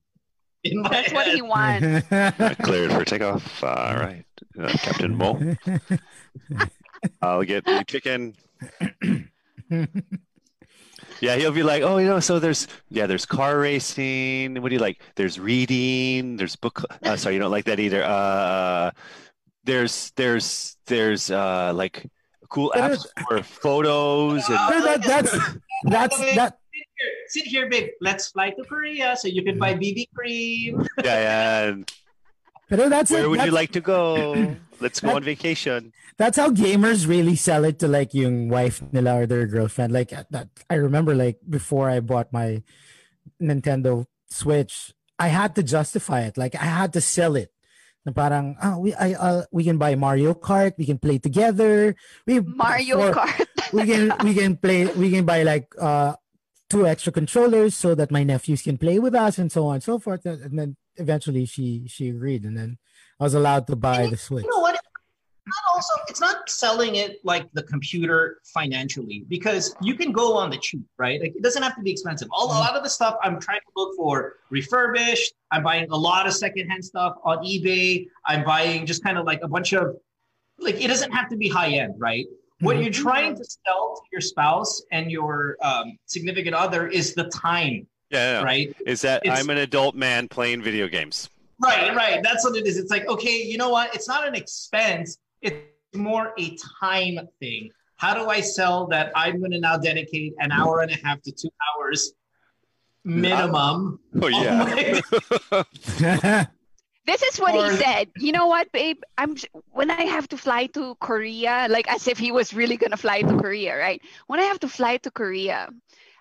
In my That's what he wants. Cleared for takeoff. All right, uh, Captain Mo. I'll get the chicken. Yeah, he'll be like, oh, you know, so there's yeah, there's car racing. What do you like? There's reading. There's book. Uh, sorry, you don't like that either. Uh, there's there's there's uh like cool apps for photos and that, that's that's that. Sit here, sit here, babe. Let's fly to Korea so you can buy BB cream. yeah, yeah. And Pero that's where it. would you like to go? Let's go on vacation. That's how gamers really sell it to like yung wife nila or their girlfriend. Like uh, that, I remember like before I bought my Nintendo Switch, I had to justify it. Like I had to sell it. Na parang ah, we I uh, we can buy Mario Kart, we can play together. We Mario or Kart. we can we can play we can buy like uh two extra controllers so that my nephews can play with us and so on and so forth. And then eventually she she agreed and then I was allowed to buy the Switch. You know what? Not also, it's not selling it like the computer financially because you can go on the cheap, right? Like it doesn't have to be expensive. All, a lot of the stuff I'm trying to look for refurbished. I'm buying a lot of secondhand stuff on eBay. I'm buying just kind of like a bunch of like it doesn't have to be high end, right? What Mhm. you're trying to sell to your spouse and your um, significant other is the time, Yeah, yeah. right? Is that It's- I'm an adult man playing video games. Right, right. That's what it is. It's like, okay, you know what? It's not an expense. It's more a time thing. How do I sell that I'm going to now dedicate an hour and a half to two hours minimum? Oh yeah. Oh this is what Or- he said. You know what, babe? I'm when I have to fly to Korea, like as if he was really gonna fly to Korea, right? When I have to fly to Korea,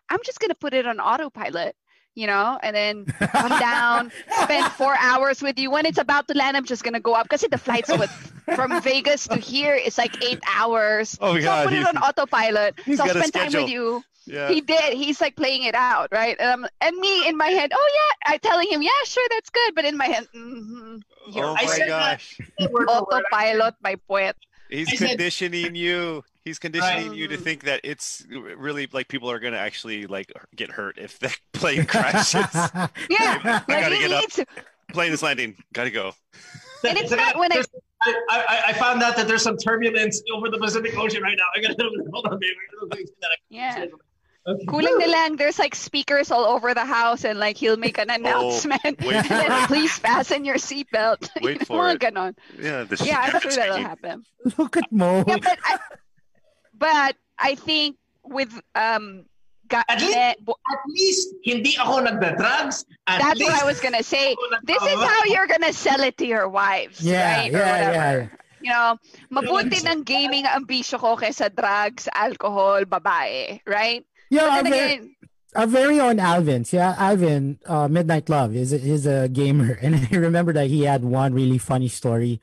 I'm just gonna put it on autopilot, you know, and then come down, spend four hours with you. When it's about to land, I'm just gonna go up because the flights with from Vegas to here is like eight hours. Oh my so I'll God, put it on autopilot. So I'll spend time with you. Yeah. He did. He's like playing it out, right? And, I'm, and me in my head, oh yeah, I telling him, yeah, sure, that's good. But in my head, mm-hmm, you're Oh right. my gosh. Autopilot by poet. He's I said- conditioning you. He's conditioning Right. you to um. think that it's really like people are gonna actually like get hurt if the plane crashes. Yeah, I like gotta get up. to. Plane is landing. Gotta go. And it's not when I. I, I, I found out that there's some turbulence over the Pacific Ocean right now. I gotta hold on, baby. Yeah. cooling the lang, there's like speakers all over the house and like he'll make an oh, announcement. Oh, wait for then it. please fasten your seatbelt. Wait for it. ganon. Yeah, the Yeah, I'm sure that'll happen. Look at Mo. Yeah, but I, but I think with um ga- At least, eh, at least hindi ako nagda-drugs. At that's least, what I was gonna say. This is how you're gonna sell it to your wives, Yeah, right? or yeah, whatever. yeah. You know, mabuti ng gaming ang bisyo ko kaysa drugs, alcohol, babae, right? Yeah, But our very, again, our very own Alvin's. Yeah, Alvin, uh, Midnight Love is a, is a gamer, and I remember that he had one really funny story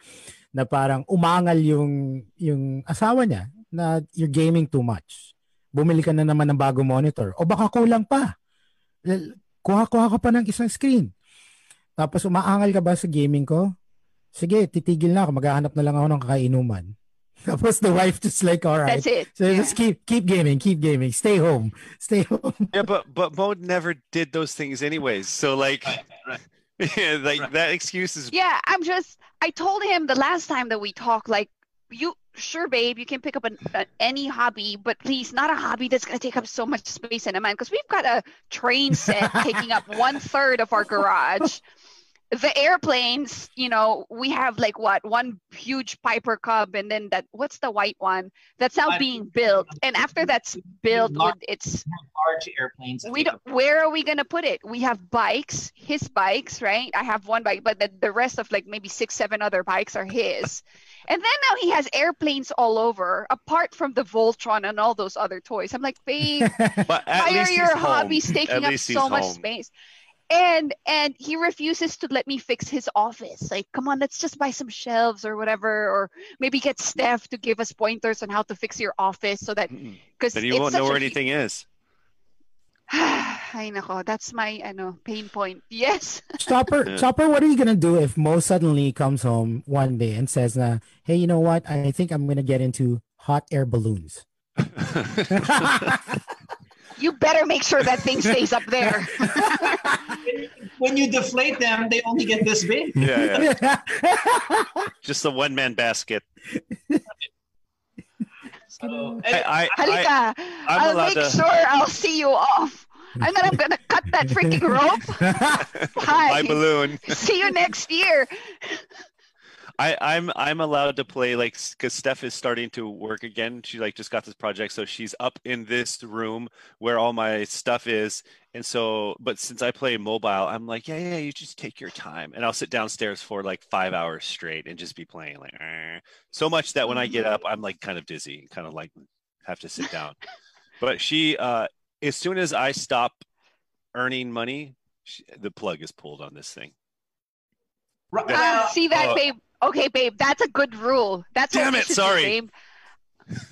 na parang umangal yung yung asawa niya na you're gaming too much. Bumili ka na naman ng bago monitor o baka kulang pa. L- Kuha-kuha ka pa ng isang screen. Tapos umaangal ka ba sa gaming ko? Sige, titigil na ako. Maghahanap na lang ako ng kakainuman. Tapos the wife just like, all right. That's it. So just keep keep gaming, keep gaming. Stay home. Stay home. Yeah, but but Mo never did those things anyways. So like, yeah, like that excuse is Yeah, I'm just. I told him the last time that we talked, like, you sure, babe, you can pick up an, any hobby, but please, not a hobby that's gonna take up so much space in a man, because we've got a train set taking up one third of our garage. The airplanes, you know, we have like what one huge Piper Cub, and then that what's the white one that's now being built, and after that's built with its large airplanes. we don't where are we gonna put it we have bikes his bikes right i have one bike but the, the rest of like maybe six seven other bikes are his and then now he has airplanes all over apart from the voltron and all those other toys i'm like babe But why are your he's home. hobbies taking At up so he's much home. space and and he refuses to let me fix his office like come on let's just buy some shelves or whatever or maybe get steph to give us pointers on how to fix your office so that because Then you won't know where anything is. I know that's my ano pain point. Yes. Chopper, Yeah. Chopper, what are you gonna do if Mo suddenly comes home one day and says, na, "Hey, you know what? I think I'm gonna get into hot air balloons." You better make sure that thing stays up there. when you deflate them, they only get this big. Yeah, yeah. Just a one man basket. So, I, I, Halika, I, I'm I'll make to- sure I'll see you off. And then I'm gonna cut that freaking rope. Hi. My balloon. See you next year. I, I'm I'm allowed to play like because Steph is starting to work again. She like just got this project, so she's up in this room where all my stuff is. And so, but since I play mobile, I'm like, yeah, yeah, you just take your time, and I'll sit downstairs for like five hours straight and just be playing like "Eh." so much that when I get up, I'm like kind of dizzy, kind of like have to sit down. but she, uh, as soon as I stop earning money, she, the plug is pulled on this thing. Ah, see that, Oh. babe? Okay, babe, that's a good rule. That's Damn what we it, should sorry. do, babe.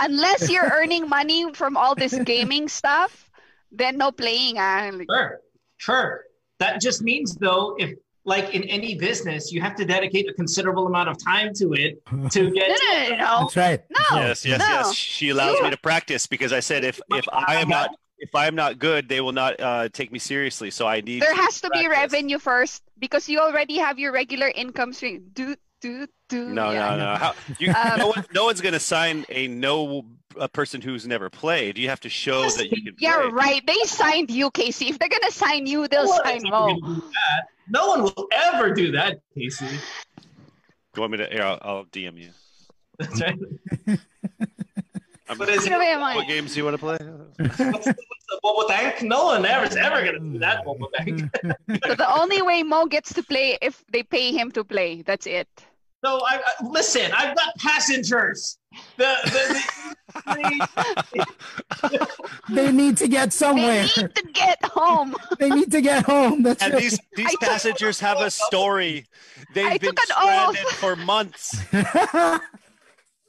Unless you're earning money from all this gaming stuff, then no playing. Ah. Sure, sure. That just means though, if like in any business, you have to dedicate a considerable amount of time to it to get. No, no, no, no. That's right. No. Yes, yes, no. yes. She allows me to practice because I said if if I am not if I am not good, they will not uh, take me seriously. So I need. There has to be revenue first because you already have your regular income stream. Do do do. No, yeah. no, no. How, you, Um, no, one, no one's going to sign a no a person who's never played. You have to show that you can. Yeah, play. right. They signed you, Casey. If they're gonna sign you, they'll No sign one's Mo. ever gonna do that. No one will ever do that, Casey. Do you want me to? Here, I'll, I'll DM you. That's right. I'm- But is it- Sino ba yung mga- what games do you want to play? What's the, what's the Bobo Tank? No one ever is ever gonna do that, Bobo Tank. So the only way Mo gets to play if they pay him to play. That's it. So I, I listen. I've got passengers. The, the, the, They need to get somewhere. They need to get home. They need to get home. That's And right. these these I took- passengers have a story. They've I been stranded oath. for months.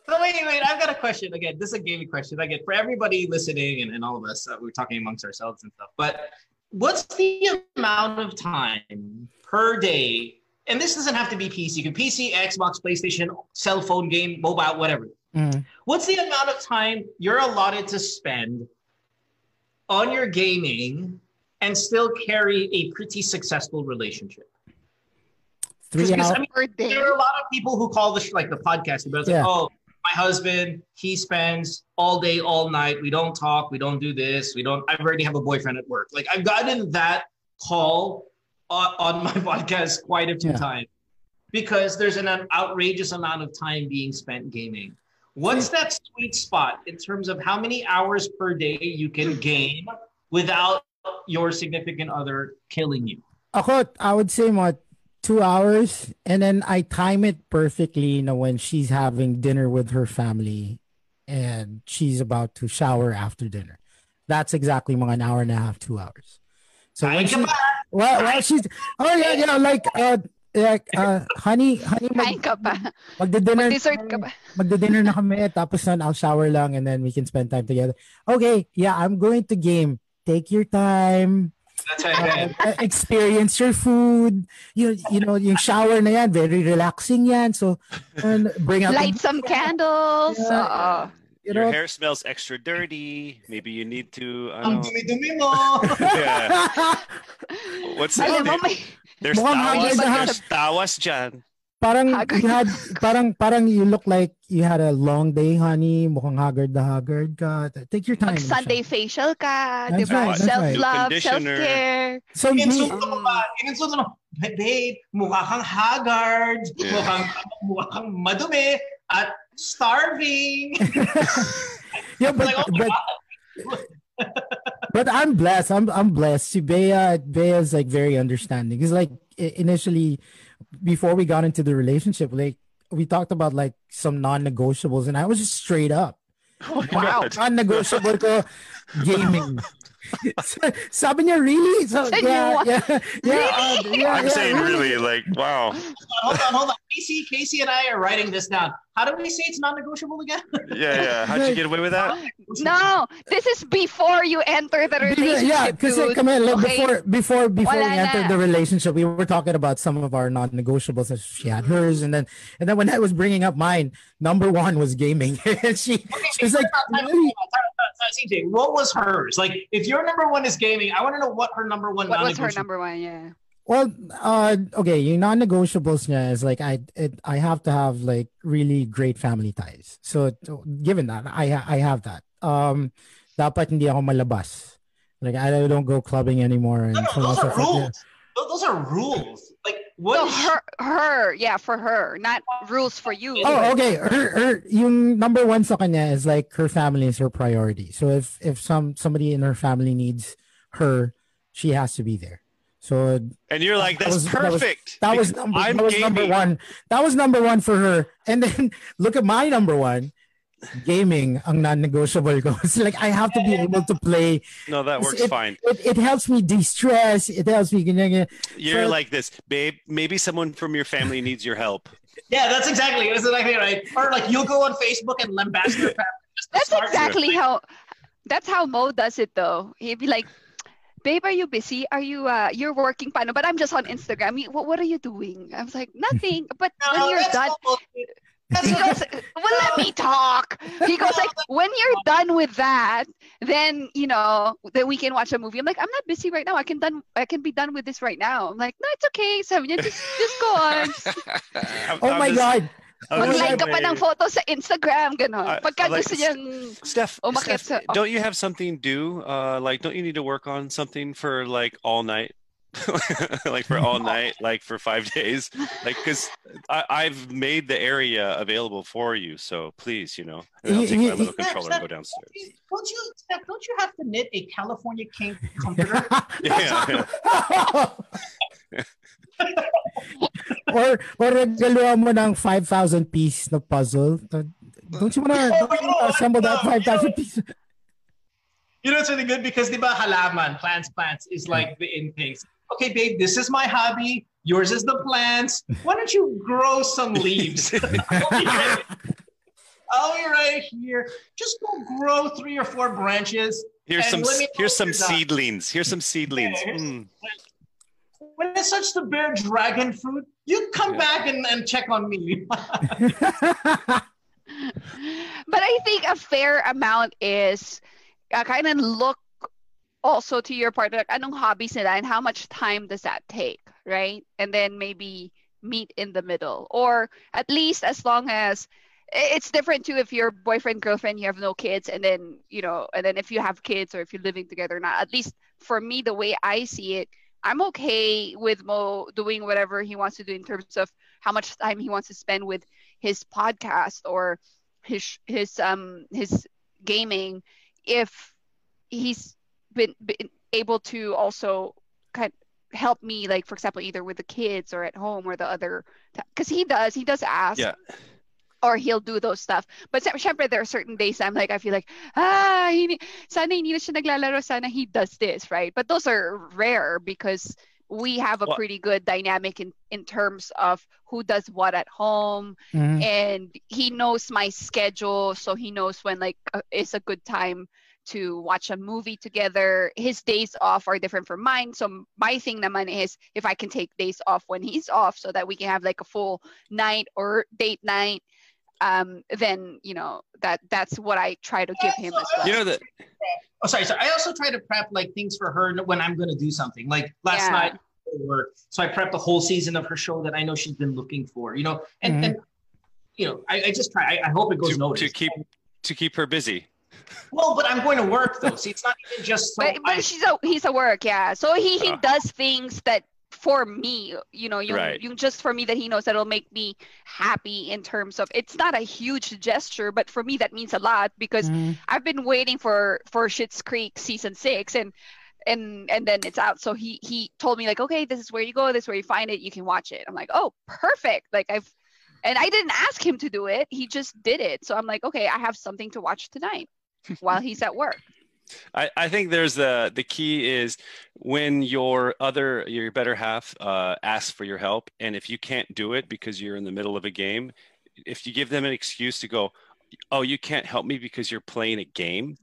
So wait, wait, I've got a question. Again, this is a gaming question. I get for everybody listening and, and all of us, uh, we're talking amongst ourselves and stuff. But what's the amount of time per day? And this doesn't have to be PC. You can PC, Xbox, PlayStation, cell phone game, mobile, whatever. Mm. What's the amount of time you're allotted to spend on your gaming and still carry a pretty successful relationship? Three Because, hours. I mean, there are a lot of people who call this like the podcast about Yeah. like, oh, my husband, he spends all day, all night. We don't talk. We don't do this. We don't. I already have a boyfriend at work. Like I've gotten that call on, on my podcast quite a few Yeah. times because there's an outrageous amount of time being spent gaming. What's that sweet spot in terms of how many hours per day you can hmm. game without your significant other killing you? Ako, I would say what two hours, and then I time it perfectly. You know, when she's having dinner with her family, and she's about to shower after dinner. That's exactly mga an hour and a half, two hours. So when she, ka pa. well, well, she's oh yeah, yeah, like uh, like uh, honey, honey, Kain mag, ka pa. magdi-dinner, Mag-dessert ka ba? magdi-dinner na kami, tapos nun, I'll shower lang, and then we can spend time together. Okay, yeah, I'm going to game. Take your time. That's right. Uh, experience your food. You you know, yung shower na yan, very relaxing yan. So, and bring out Light some candles. Yeah. oo. You Your know, hair smells extra dirty. Maybe you need to. I Ang don't dumi-dumi mo. Yeah. What's that? Alam mo, may, There's Mukhang tawas. haggard na There's tawas dyan. parang Haggard. you had parang parang you look like you had a long day, honey. Mukhang haggard na haggard ka. Take your time. Mag Sunday facial ka, That's di ba? right, that's right. Self-love, conditioner. self-care. So me, Insulto mo ba? Mm. Insulto mo, babe, mukha kang haggard, Yeah. mukhang, mukha kang madumi, at starving. yeah, but like, oh but but I'm blessed. I'm I'm blessed. See, Bea, Bea is like very understanding. Because like initially, before we got into the relationship, like we talked about like some non-negotiables, and I was just straight up. Wow. Non-negotiable gaming. Sabi niya, really? So, Said yeah, you what? yeah, yeah, uh, yeah, I'm yeah, saying really, like, wow. hold on, hold on. Casey, Casey and I are writing this down. How do we say it's non-negotiable again? Yeah, yeah. How'd you get away with that? No, this is before you enter the relationship, Yeah, because dude. come on, like, Okay? before before before we entered na. the relationship, we were talking about some of our non-negotiables. and She had hers, and then and then when I was bringing up mine, number one was gaming. and she she was like, really? CJ, what was hers? Like, if your number one is gaming, I want to know what her number one. What was her number one? Yeah. Well, uh, okay, yung non-negotiables niya is like I it, I have to have like really great family ties. So given that, I I have that. Um, dapat hindi ako malabas. Like I don't go clubbing anymore. And No, no, so those are forth. Yeah. rules. Those are rules. Like, what So her, her, yeah, for her, not rules for you. Oh, okay. Her, her, yung number one sa kanya is like her family is her priority. So if if some somebody in her family needs her, she has to be there. So And you're like, that's that was- perfect. That was, because number, that was number one. That was number one for her. And then look at my number one. Gaming ang non-negotiable ko. It's like I have to be able to play. No, that works it, fine. It, it helps me de-stress. It helps me. ganyan, ganyan. You're So- like this, babe. Maybe someone from your family needs your help. Yeah, that's exactly. That's exactly right. Or like you'll go on Facebook and lambast your family. That's exactly how. That's how Mo does it, though. He'd be like, "Babe, are you busy? Are you uh you're working paano? But I'm just on Instagram. What what are you doing?" I was like, "Nothing." But when you're done, not- he goes, "Well, let me talk." He goes like, "When you're done with that, then you know then we can watch a movie." I'm like, "I'm not busy right now. I can done. I can be done with this right now." I'm like, "No, it's okay. Sabi niya, just just go on." Oh I'm my just- God. I'm Mag-like ka pa saying. ng photo sa Instagram, gano'n. I- Pagka I like gusto this- niyang Steph, umakyat Steph, sa... don't you have something due? Uh, like, don't you need to work on something for like all night? like for all night, like for five days, like because I've made the area available for you. So please, you know, I'll take my little Steph, controller and go downstairs. Don't you, Steph, don't you have to knit a California king comforter? Yeah, yeah. or or regaluhan mo ng 5,000 piece na puzzle. Don't you wanna, don't you wanna oh, assemble that 5,000 piece? You know, it's really good because di ba halaman, plants, plants is like the in things. Okay, babe, this is my hobby. Yours is the plants. Why don't you grow some leaves? I'll be right here. Just go grow three or four branches. Here's some let me know here's some you're seedlings. Here's some seedlings. Yeah, here's- Mm. When it starts to bear dragon fruit, you come back and, and check on me. But I think a fair amount is uh, kind of look also to your partner, like, anong hobbies nila and how much time does that take, right? And then maybe meet in the middle. Or at least as long as it's different too if you're boyfriend, girlfriend, you have no kids, and then, you know, and then if you have kids or if you're living together or not, at least for me, the way I see it, I'm okay with Mo doing whatever he wants to do in terms of how much time he wants to spend with his podcast or his his um his gaming if he's been, been able to also kind of help me like for example either with the kids or at home or the other because he does he does ask Yeah. or he'll do those stuff. But sy- syempre, there are certain days I'm like, I feel like, ah, hindi, sana hindi na siya naglalaro, sana he does this, right? But those are rare because we have a Well- pretty good dynamic in, in terms of who does what at home. Mhm. And he knows my schedule, so he knows when like uh, is a good time to watch a movie together. His days off are different from mine. So my thing naman is if I can take days off when he's off so that we can have like a full night or date night, um, then you know that that's what I try to give him as well. You know that oh, sorry, So I also try to prep like things for her when I'm going to do something. Like last Yeah. night at work, so I prepped the whole season of her show that I know she's been looking for. You know, and, Mhm. and you know, I, I just try. I, I hope it goes to, noticed. to keep to keep her busy. Well, but I'm going to work though. See, it's not even just so but but I- she's a he's a work, yeah. So he he Ah. does things that for me, you know, you Right. you just for me that he knows that'll make me happy in terms of it's not a huge gesture, but for me that means a lot because Mhm. I've been waiting for for Schitt's Creek season six and and and then it's out. So he he told me like, okay, this is where you go, this is where you find it, you can watch it. I'm like, oh, perfect. Like I've and I didn't ask him to do it. He just did it. So I'm like, okay, I have something to watch tonight while he's at work. I, I think there's the the key is when your other your better half uh, asks for your help, and if you can't do it because you're in the middle of a game, if you give them an excuse to go, oh, you can't help me because you're playing a game,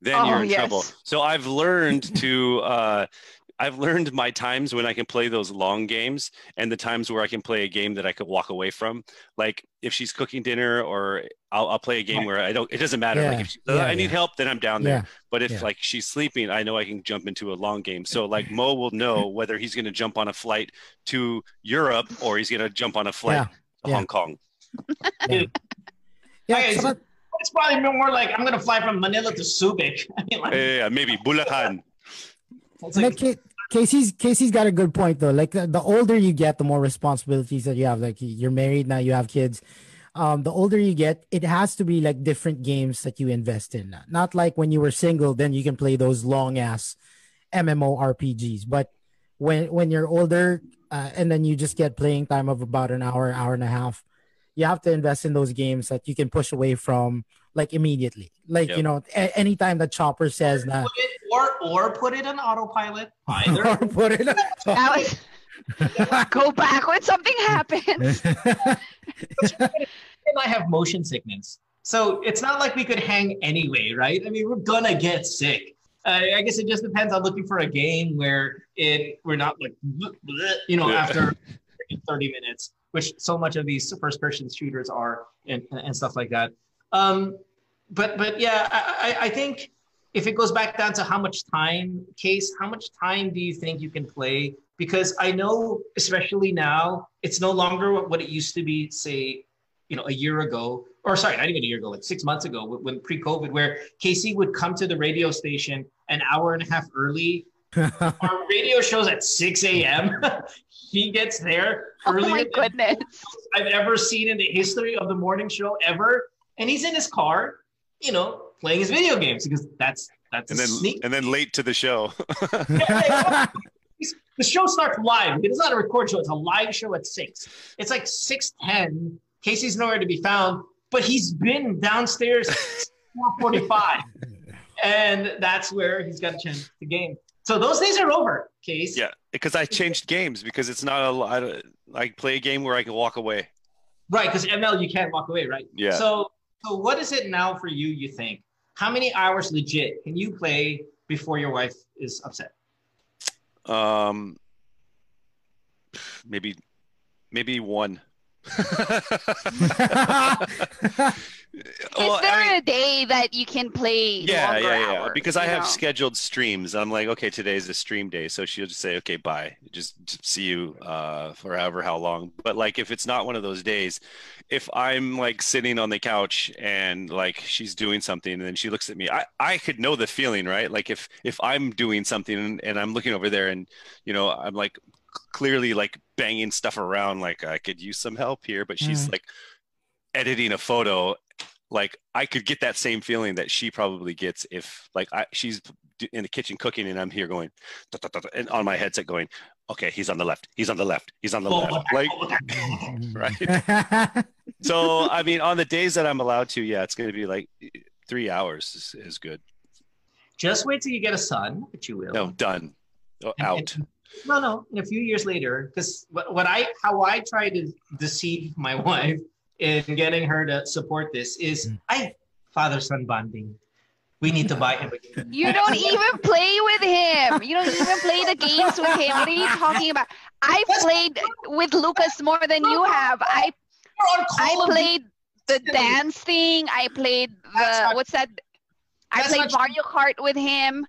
then Oh, you're in yes. trouble. So I've learned to. Uh, I've learned my times when I can play those long games and the times where I can play a game that I could walk away from. Like if she's cooking dinner or I'll, I'll play a game where I don't, it doesn't matter. Like if she, oh, yeah, I need yeah. help, then I'm down there. Yeah, But if yeah. like she's sleeping, I know I can jump into a long game. So like Mo will know whether he's going to jump on a flight to Europe or he's going to jump on a flight Yeah, to yeah. Hong Kong. Yeah, Okay, so so it's probably more like I'm going to fly from Manila to Subic. I mean, like, Yeah, yeah, maybe Bulacan. It's like like Casey's Casey's got a good point though. Like the, the older you get, the more responsibilities that you have. Like you're married now, you have kids. Um, the older you get, it has to be like different games that you invest in. Not like when you were single, then you can play those long ass MMO RPGs. But when when you're older, uh, and then you just get playing time of about an hour, hour and a half, you have to invest in those games that you can push away from like immediately. Like Yep. you know, a- anytime that Chopper says that. it, or or put it on autopilot. Either. put it That was go back when something happens. and I have motion sickness. So it's not like we could hang anyway, right? I mean, we're gonna get sick. Uh, I guess it just depends on looking for a game where it we're not like you know Yeah. after 30 minutes, which so much of these first person shooters are and, and stuff like that. Um, but but yeah, I, I I think if it goes back down to how much time, case, how much time do you think you can play? Because I know, especially now, it's no longer what what it used to be, say, you know, a year ago, or sorry, not even a year ago, like six months ago, when- when pre-COVID, where Casey would come to the radio station an hour and a half early. Our radio shows at 6 a.m. he gets there Oh earlier my than goodness. I've ever seen in the history of the morning show ever. And he's in his car, you know, playing his video games because that's that's And a then sneak. and then late to the show. The show starts live. It's not a record show. It's a live show at six. It's like six ten. Casey's nowhere to be found, but he's been downstairs four forty five, and that's where he's got a chance to game. So those days are over, Case. yeah, because I changed games because it's not a lot. I play a game where I can walk away. Right, because ML you can't walk away, right? Yeah. So So what is it now for you? You think how many hours legit can you play before your wife is upset? Um, maybe, maybe one. Is there a day that you can play Yeah, longer yeah, yeah. hours, Because I have know? scheduled streams. I'm like, okay, today's a stream day, so she'll just say, okay, bye. Just, just see you uh, for however how long. But like, if it's not one of those days, if I'm like sitting on the couch and like she's doing something, and then she looks at me, I I could know the feeling, right? Like if if I'm doing something and, and I'm looking over there, and you know, I'm like clearly like banging stuff around, like I could use some help here, but she's Mm. like editing a photo like I could get that same feeling that she probably gets if like I she's in the kitchen cooking and I'm here going "Da, da, da, da," and on my headset going okay he's on the left he's on the left he's on the left like right so I mean on the days that I'm allowed to yeah it's going to be like three hours is, is good Just wait till you get a son, but you will. no done Oh, out No, no. In a few years later, because what, what I how I try to deceive my wife in getting her to support this is mm. I father son bonding. We need to buy him a game. You don't even play with him. You don't even play the games with him. What are you talking about? I played with Lucas more than you have. I I played the dance thing. I played the what's that? I played not true. Mario Kart with him.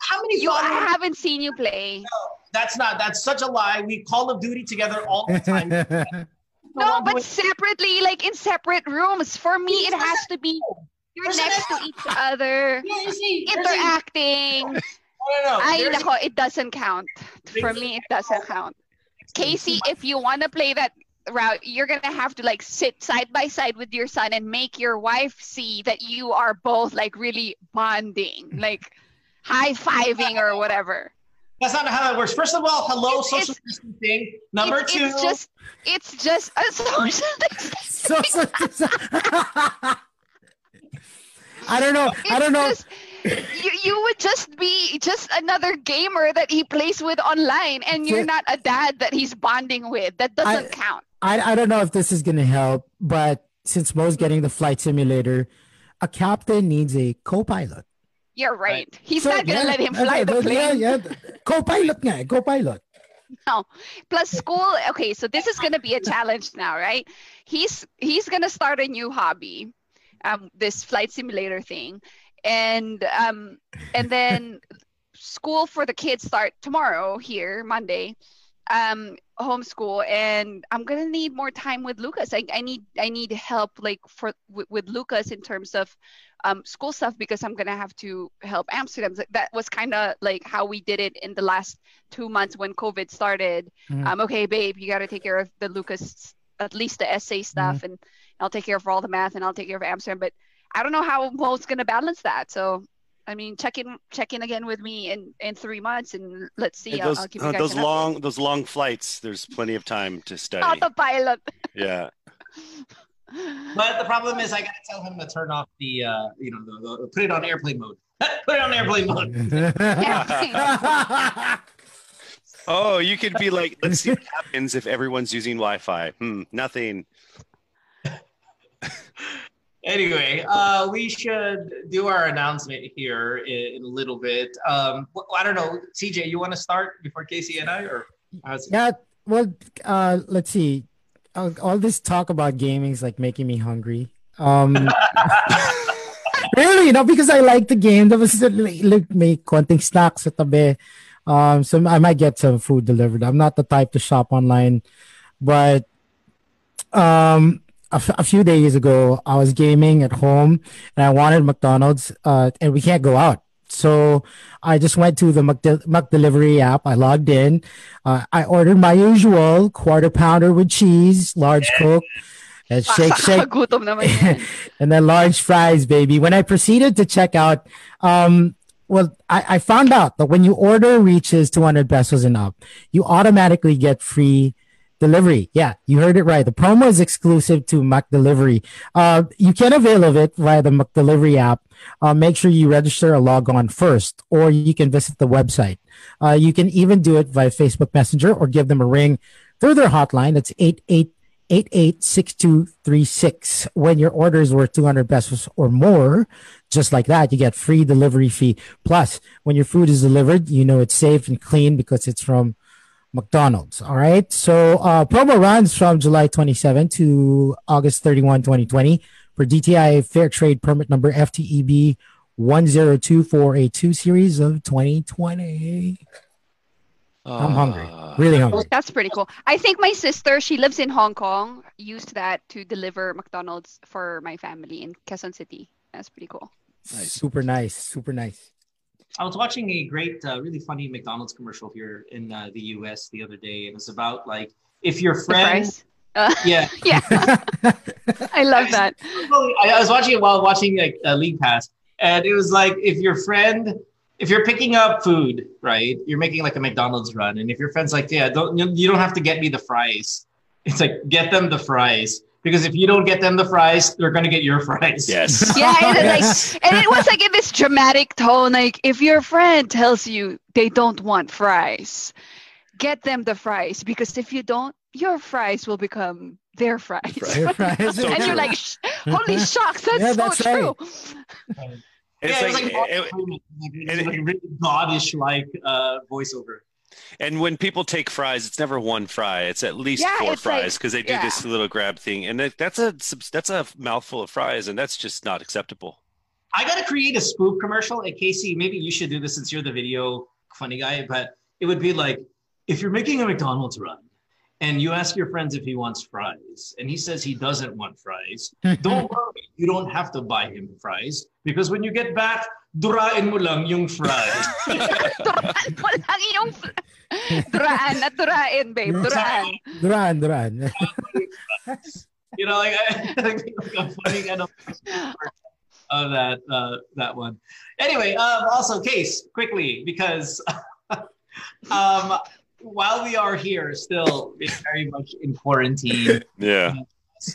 How many? You, I haven't seen you play. That's not. That's such a lie. We Call of Duty together all the time. No, but separately, like in separate rooms. For me, it has to be you're next to each other, Yeah, you see, interacting. no, no. Ay, There's- nako, it doesn't count. For me, it doesn't count. Casey, if you want to play that route, you're gonna have to like sit side by side with your son and make your wife see that you are both like really bonding, like high fiving or whatever. That's not how that works. First of all, hello, social distancing. Number it's, two, it's just it's just a social Social I don't know. I don't know. you you would just be just another gamer that he plays with online and you're not a dad that he's bonding with. That doesn't count. I, I don't know if this is going to help, but since Mo's getting the flight simulator, a captain needs a co-pilot. You're right. He's So, not gonna yeah, let him yeah, fly the yeah, plane. Yeah, Co-pilot nga, eh, co-pilot. No. Plus school. Okay, so this is gonna be a challenge now, right? He's he's gonna start a new hobby, um, this flight simulator thing, and um, and then school for the kids start tomorrow here, Monday. Um, homeschool, and I'm gonna need more time with Lucas. I, I need I need help like for with, with Lucas in terms of um, school stuff because I'm gonna have to help Amsterdam. That was kind of like how we did it in the last two months when COVID started. Mhm. Um, okay, babe, you got to take care of the Lucas, at least the essay stuff, and I'll take care of all the math, and I'll take care of Amsterdam. But I don't know how Mo's gonna balance that. So, I mean, check in, check in again with me in in three months, and let's see. And I'll, those I'll give you uh, guys those an update. long those long flights there's plenty of time to study Autopilot. yeah but the problem is I gotta tell him to turn off the, uh, you know, the, the, put it on airplane mode. put it on airplane mode. Oh, you could be like, let's see what happens if everyone's using Wi-Fi. Hmm, nothing. Anyway, uh, we should do our announcement here in, in a little bit. Um, wh- I don't know, CJ, you want to start before Casey and I, or how's it? Yeah, well, uh, let's see. All this talk about gaming is like making me hungry. Um, really, not because I like the game. That was like may konting snacks sa tabi. Um, so I might get some food delivered. I'm not the type to shop online, but um, a, f- a few days ago, I was gaming at home and I wanted McDonald's, uh, and we can't go out. So I just went to the McDel- McDelivery app. I logged in. Uh, I ordered my usual quarter pounder with cheese, large Coke, and shake, shake, and then large fries, baby. When I proceeded to check out, um, well, I, I found out that when you order reaches 200 pesos and up, you automatically get free delivery. Yeah, you heard it right. The promo is exclusive to McDelivery. Uh, you can avail of it via the McDelivery app. Uh, make sure you register or log on first, or you can visit the website. Uh, you can even do it via Facebook Messenger or give them a ring through their hotline. That's 888 886236. When your orders were 200 pesos or more, just like that, you get free delivery fee. Plus, when your food is delivered, you know it's safe and clean because it's from McDonald's. All right. So, uh, promo runs from July 27 to August 31, 2020 for DTI Fair Trade Permit number FTEB 102482 series of 2020. I'm hungry. Really hungry. That's pretty cool. I think my sister, she lives in Hong Kong, used that to deliver McDonald's for my family in Quezon City. That's pretty cool. Super nice. Super nice. I was watching a great, uh, really funny McDonald's commercial here in uh, the U.S. the other day, and it's about like if your friend, fries? Uh, yeah, yeah, I love that. I, I was watching it while watching like uh, League Pass, and it was like if your friend, if you're picking up food, right, you're making like a McDonald's run, and if your friend's like, yeah, don't you you don't have to get me the fries. It's like get them the fries because if you don't get them the fries, they're gonna get your fries. Yes. Yeah, and, it, like, and it was like in this dramatic tone. Like, if your friend tells you they don't want fries, get them the fries because if you don't, your fries will become their fries. Their fries. So and you're like, holy shucks, that's, Yeah, so that's true. It's yeah, like, it's like, it's like really godish like uh, voiceover. And when people take fries, it's never one fry. It's at least Yeah, four fries because they do yeah. this little grab thing, and that, that's a that's a mouthful of fries, and that's just not acceptable. I gotta create a spoof commercial. And Casey, maybe you should do this since you're the video funny guy. But it would be like if you're making a McDonald's run and you ask your friends if he wants fries, and he says he doesn't want fries, don't worry, you don't have to buy him fries because when you get back, durain mo lang yung fries. Duraan mo lang yung fl- Duraan, not durain, babe. Duraan. Duran, Duran. you know, like I, I think like a funny kind of of that uh, that one. Anyway, um, also case quickly because um, while we are here, still very much in quarantine, Yeah.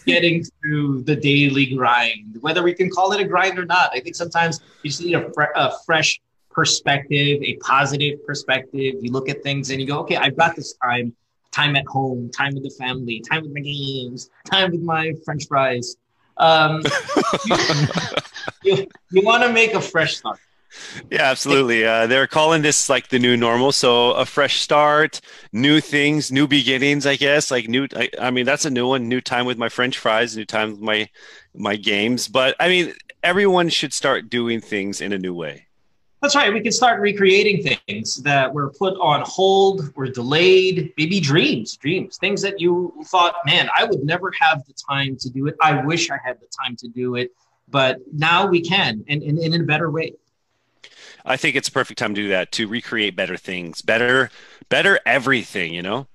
getting through the daily grind, whether we can call it a grind or not. I think sometimes you just need a, fre- a fresh perspective, a positive perspective. You look at things and you go, okay, I've got this time, time at home, time with the family, time with my games, time with my French fries. Um, you you want to make a fresh start. Yeah, absolutely. Uh, they're calling this like the new normal. So a fresh start, new things, new beginnings. I guess like new. I, I mean, that's a new one. New time with my French fries. New time with my my games. But I mean, everyone should start doing things in a new way. That's right. We can start recreating things that were put on hold, were delayed, maybe dreams, dreams, things that you thought, man, I would never have the time to do it. I wish I had the time to do it. But now we can, and, and, and in a better way. I think it's a perfect time to do that to recreate better things, better, better everything. You know.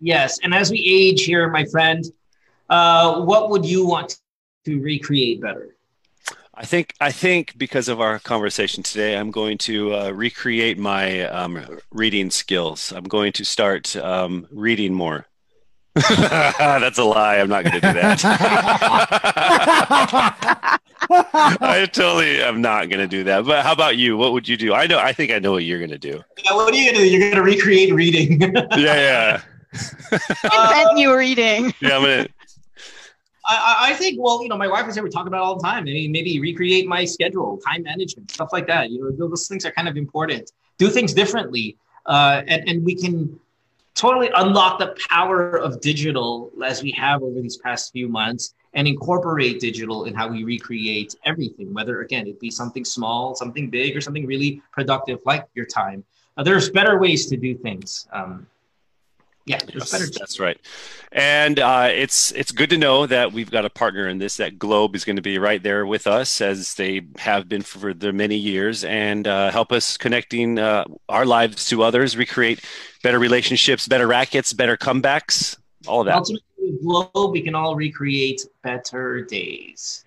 Yes. And as we age here, my friend, uh, what would you want to recreate better? I think I think because of our conversation today, I'm going to uh, recreate my um, reading skills. I'm going to start um, reading more. That's a lie. I'm not going to do that. I totally am not going to do that. But how about you? What would you do? I know. I think I know what you're going to do. Yeah, what are you going to do? You're going to recreate reading. Yeah, yeah, Invent new reading. yeah. I'm gonna. I, I- I think, well, you know, my wife is here. We talk about it all the time. I mean, maybe recreate my schedule, time management, stuff like that. You know, those things are kind of important. Do things differently, uh, and and we can totally unlock the power of digital as we have over these past few months, and incorporate digital in how we recreate everything. Whether again, it be something small, something big, or something really productive, like your time. Uh, there's better ways to do things. Um, yeah, there's better. Yes, that's right. And uh, it's it's good to know that we've got a partner in this. That Globe is going to be right there with us as they have been for the many years, and uh, help us connecting uh, our lives to others, recreate better relationships, better rackets, better comebacks, all of that. Ultimately, Globe, we can all recreate better days.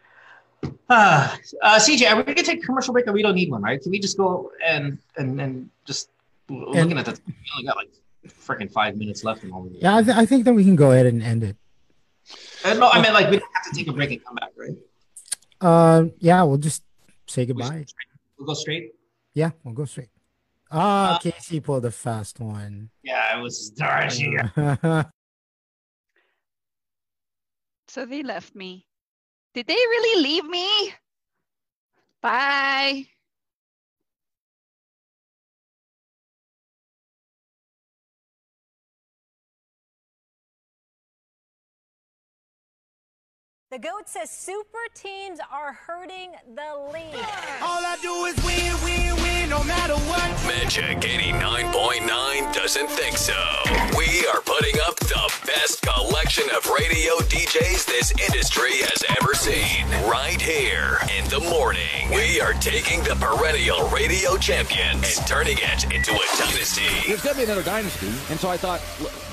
Ah, uh, CJ, are we gonna take a commercial break, or we don't need one, right? Can we just go and and and just looking at the we only got like freaking five minutes left in all. Yeah, I, th- I think that we can go ahead and end it. Uh, no, I mean like we don't have to take a break and come back, right? Uh, yeah, we'll just say goodbye. We'll go straight. Yeah, we'll go straight. Ah, Casey pulled a fast one. Yeah, it was dodgy. So they left me. Did they really leave me? Bye. The GOAT says super teams are hurting the league. All I do is win, win, win, no matter what. Magic 89.9 doesn't think so. We are putting up the best collection of radio DJs this industry has ever seen. Right here in the morning, we are taking the perennial radio champions and turning it into a dynasty. There's going to be another dynasty, and so I thought,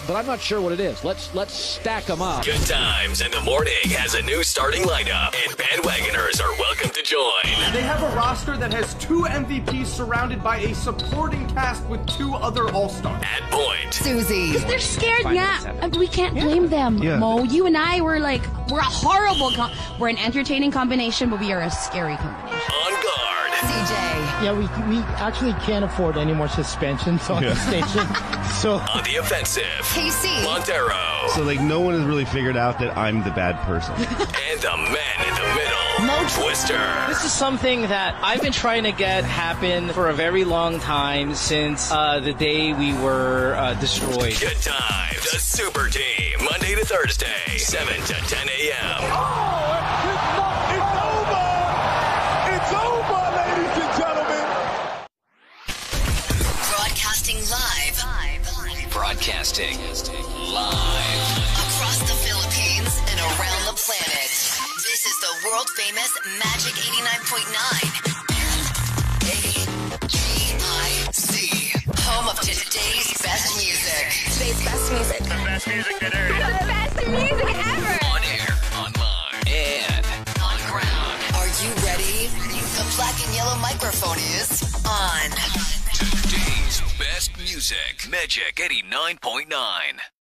but I'm not sure what it is. Let's let's stack them up. Good Times in the Morning has a new starting lineup, and bandwagoners are welcome to join. They have a roster that has two MVPs surrounded by a supporting cast with two other All Stars. At point, Susie. Because they're scared, yeah. And we can't blame them, Yeah. Mo. You and I were like, we're a horrible, com- we're an entertaining combination, but we are a scary combination. On guard. CJ. Yeah, we we actually can't afford any more suspensions on the station. So On the offensive, KC. Montero. So like no one has really figured out that I'm the bad person. and the man in the middle, Mo Twister. This is something that I've been trying to get happen for a very long time since uh, the day we were uh, destroyed. Good times, the super team, Monday to Thursday, 7 to 10 a.m. It's Broadcasting live. Across the Philippines and around the planet. This is the world famous Magic 89.9. A-G-I-C. Home of today's best music. Today's best music. The best music that The best music ever. On air, online, and on ground. Are you ready? The black and yellow microphone is on. Best music. Magic 89.9.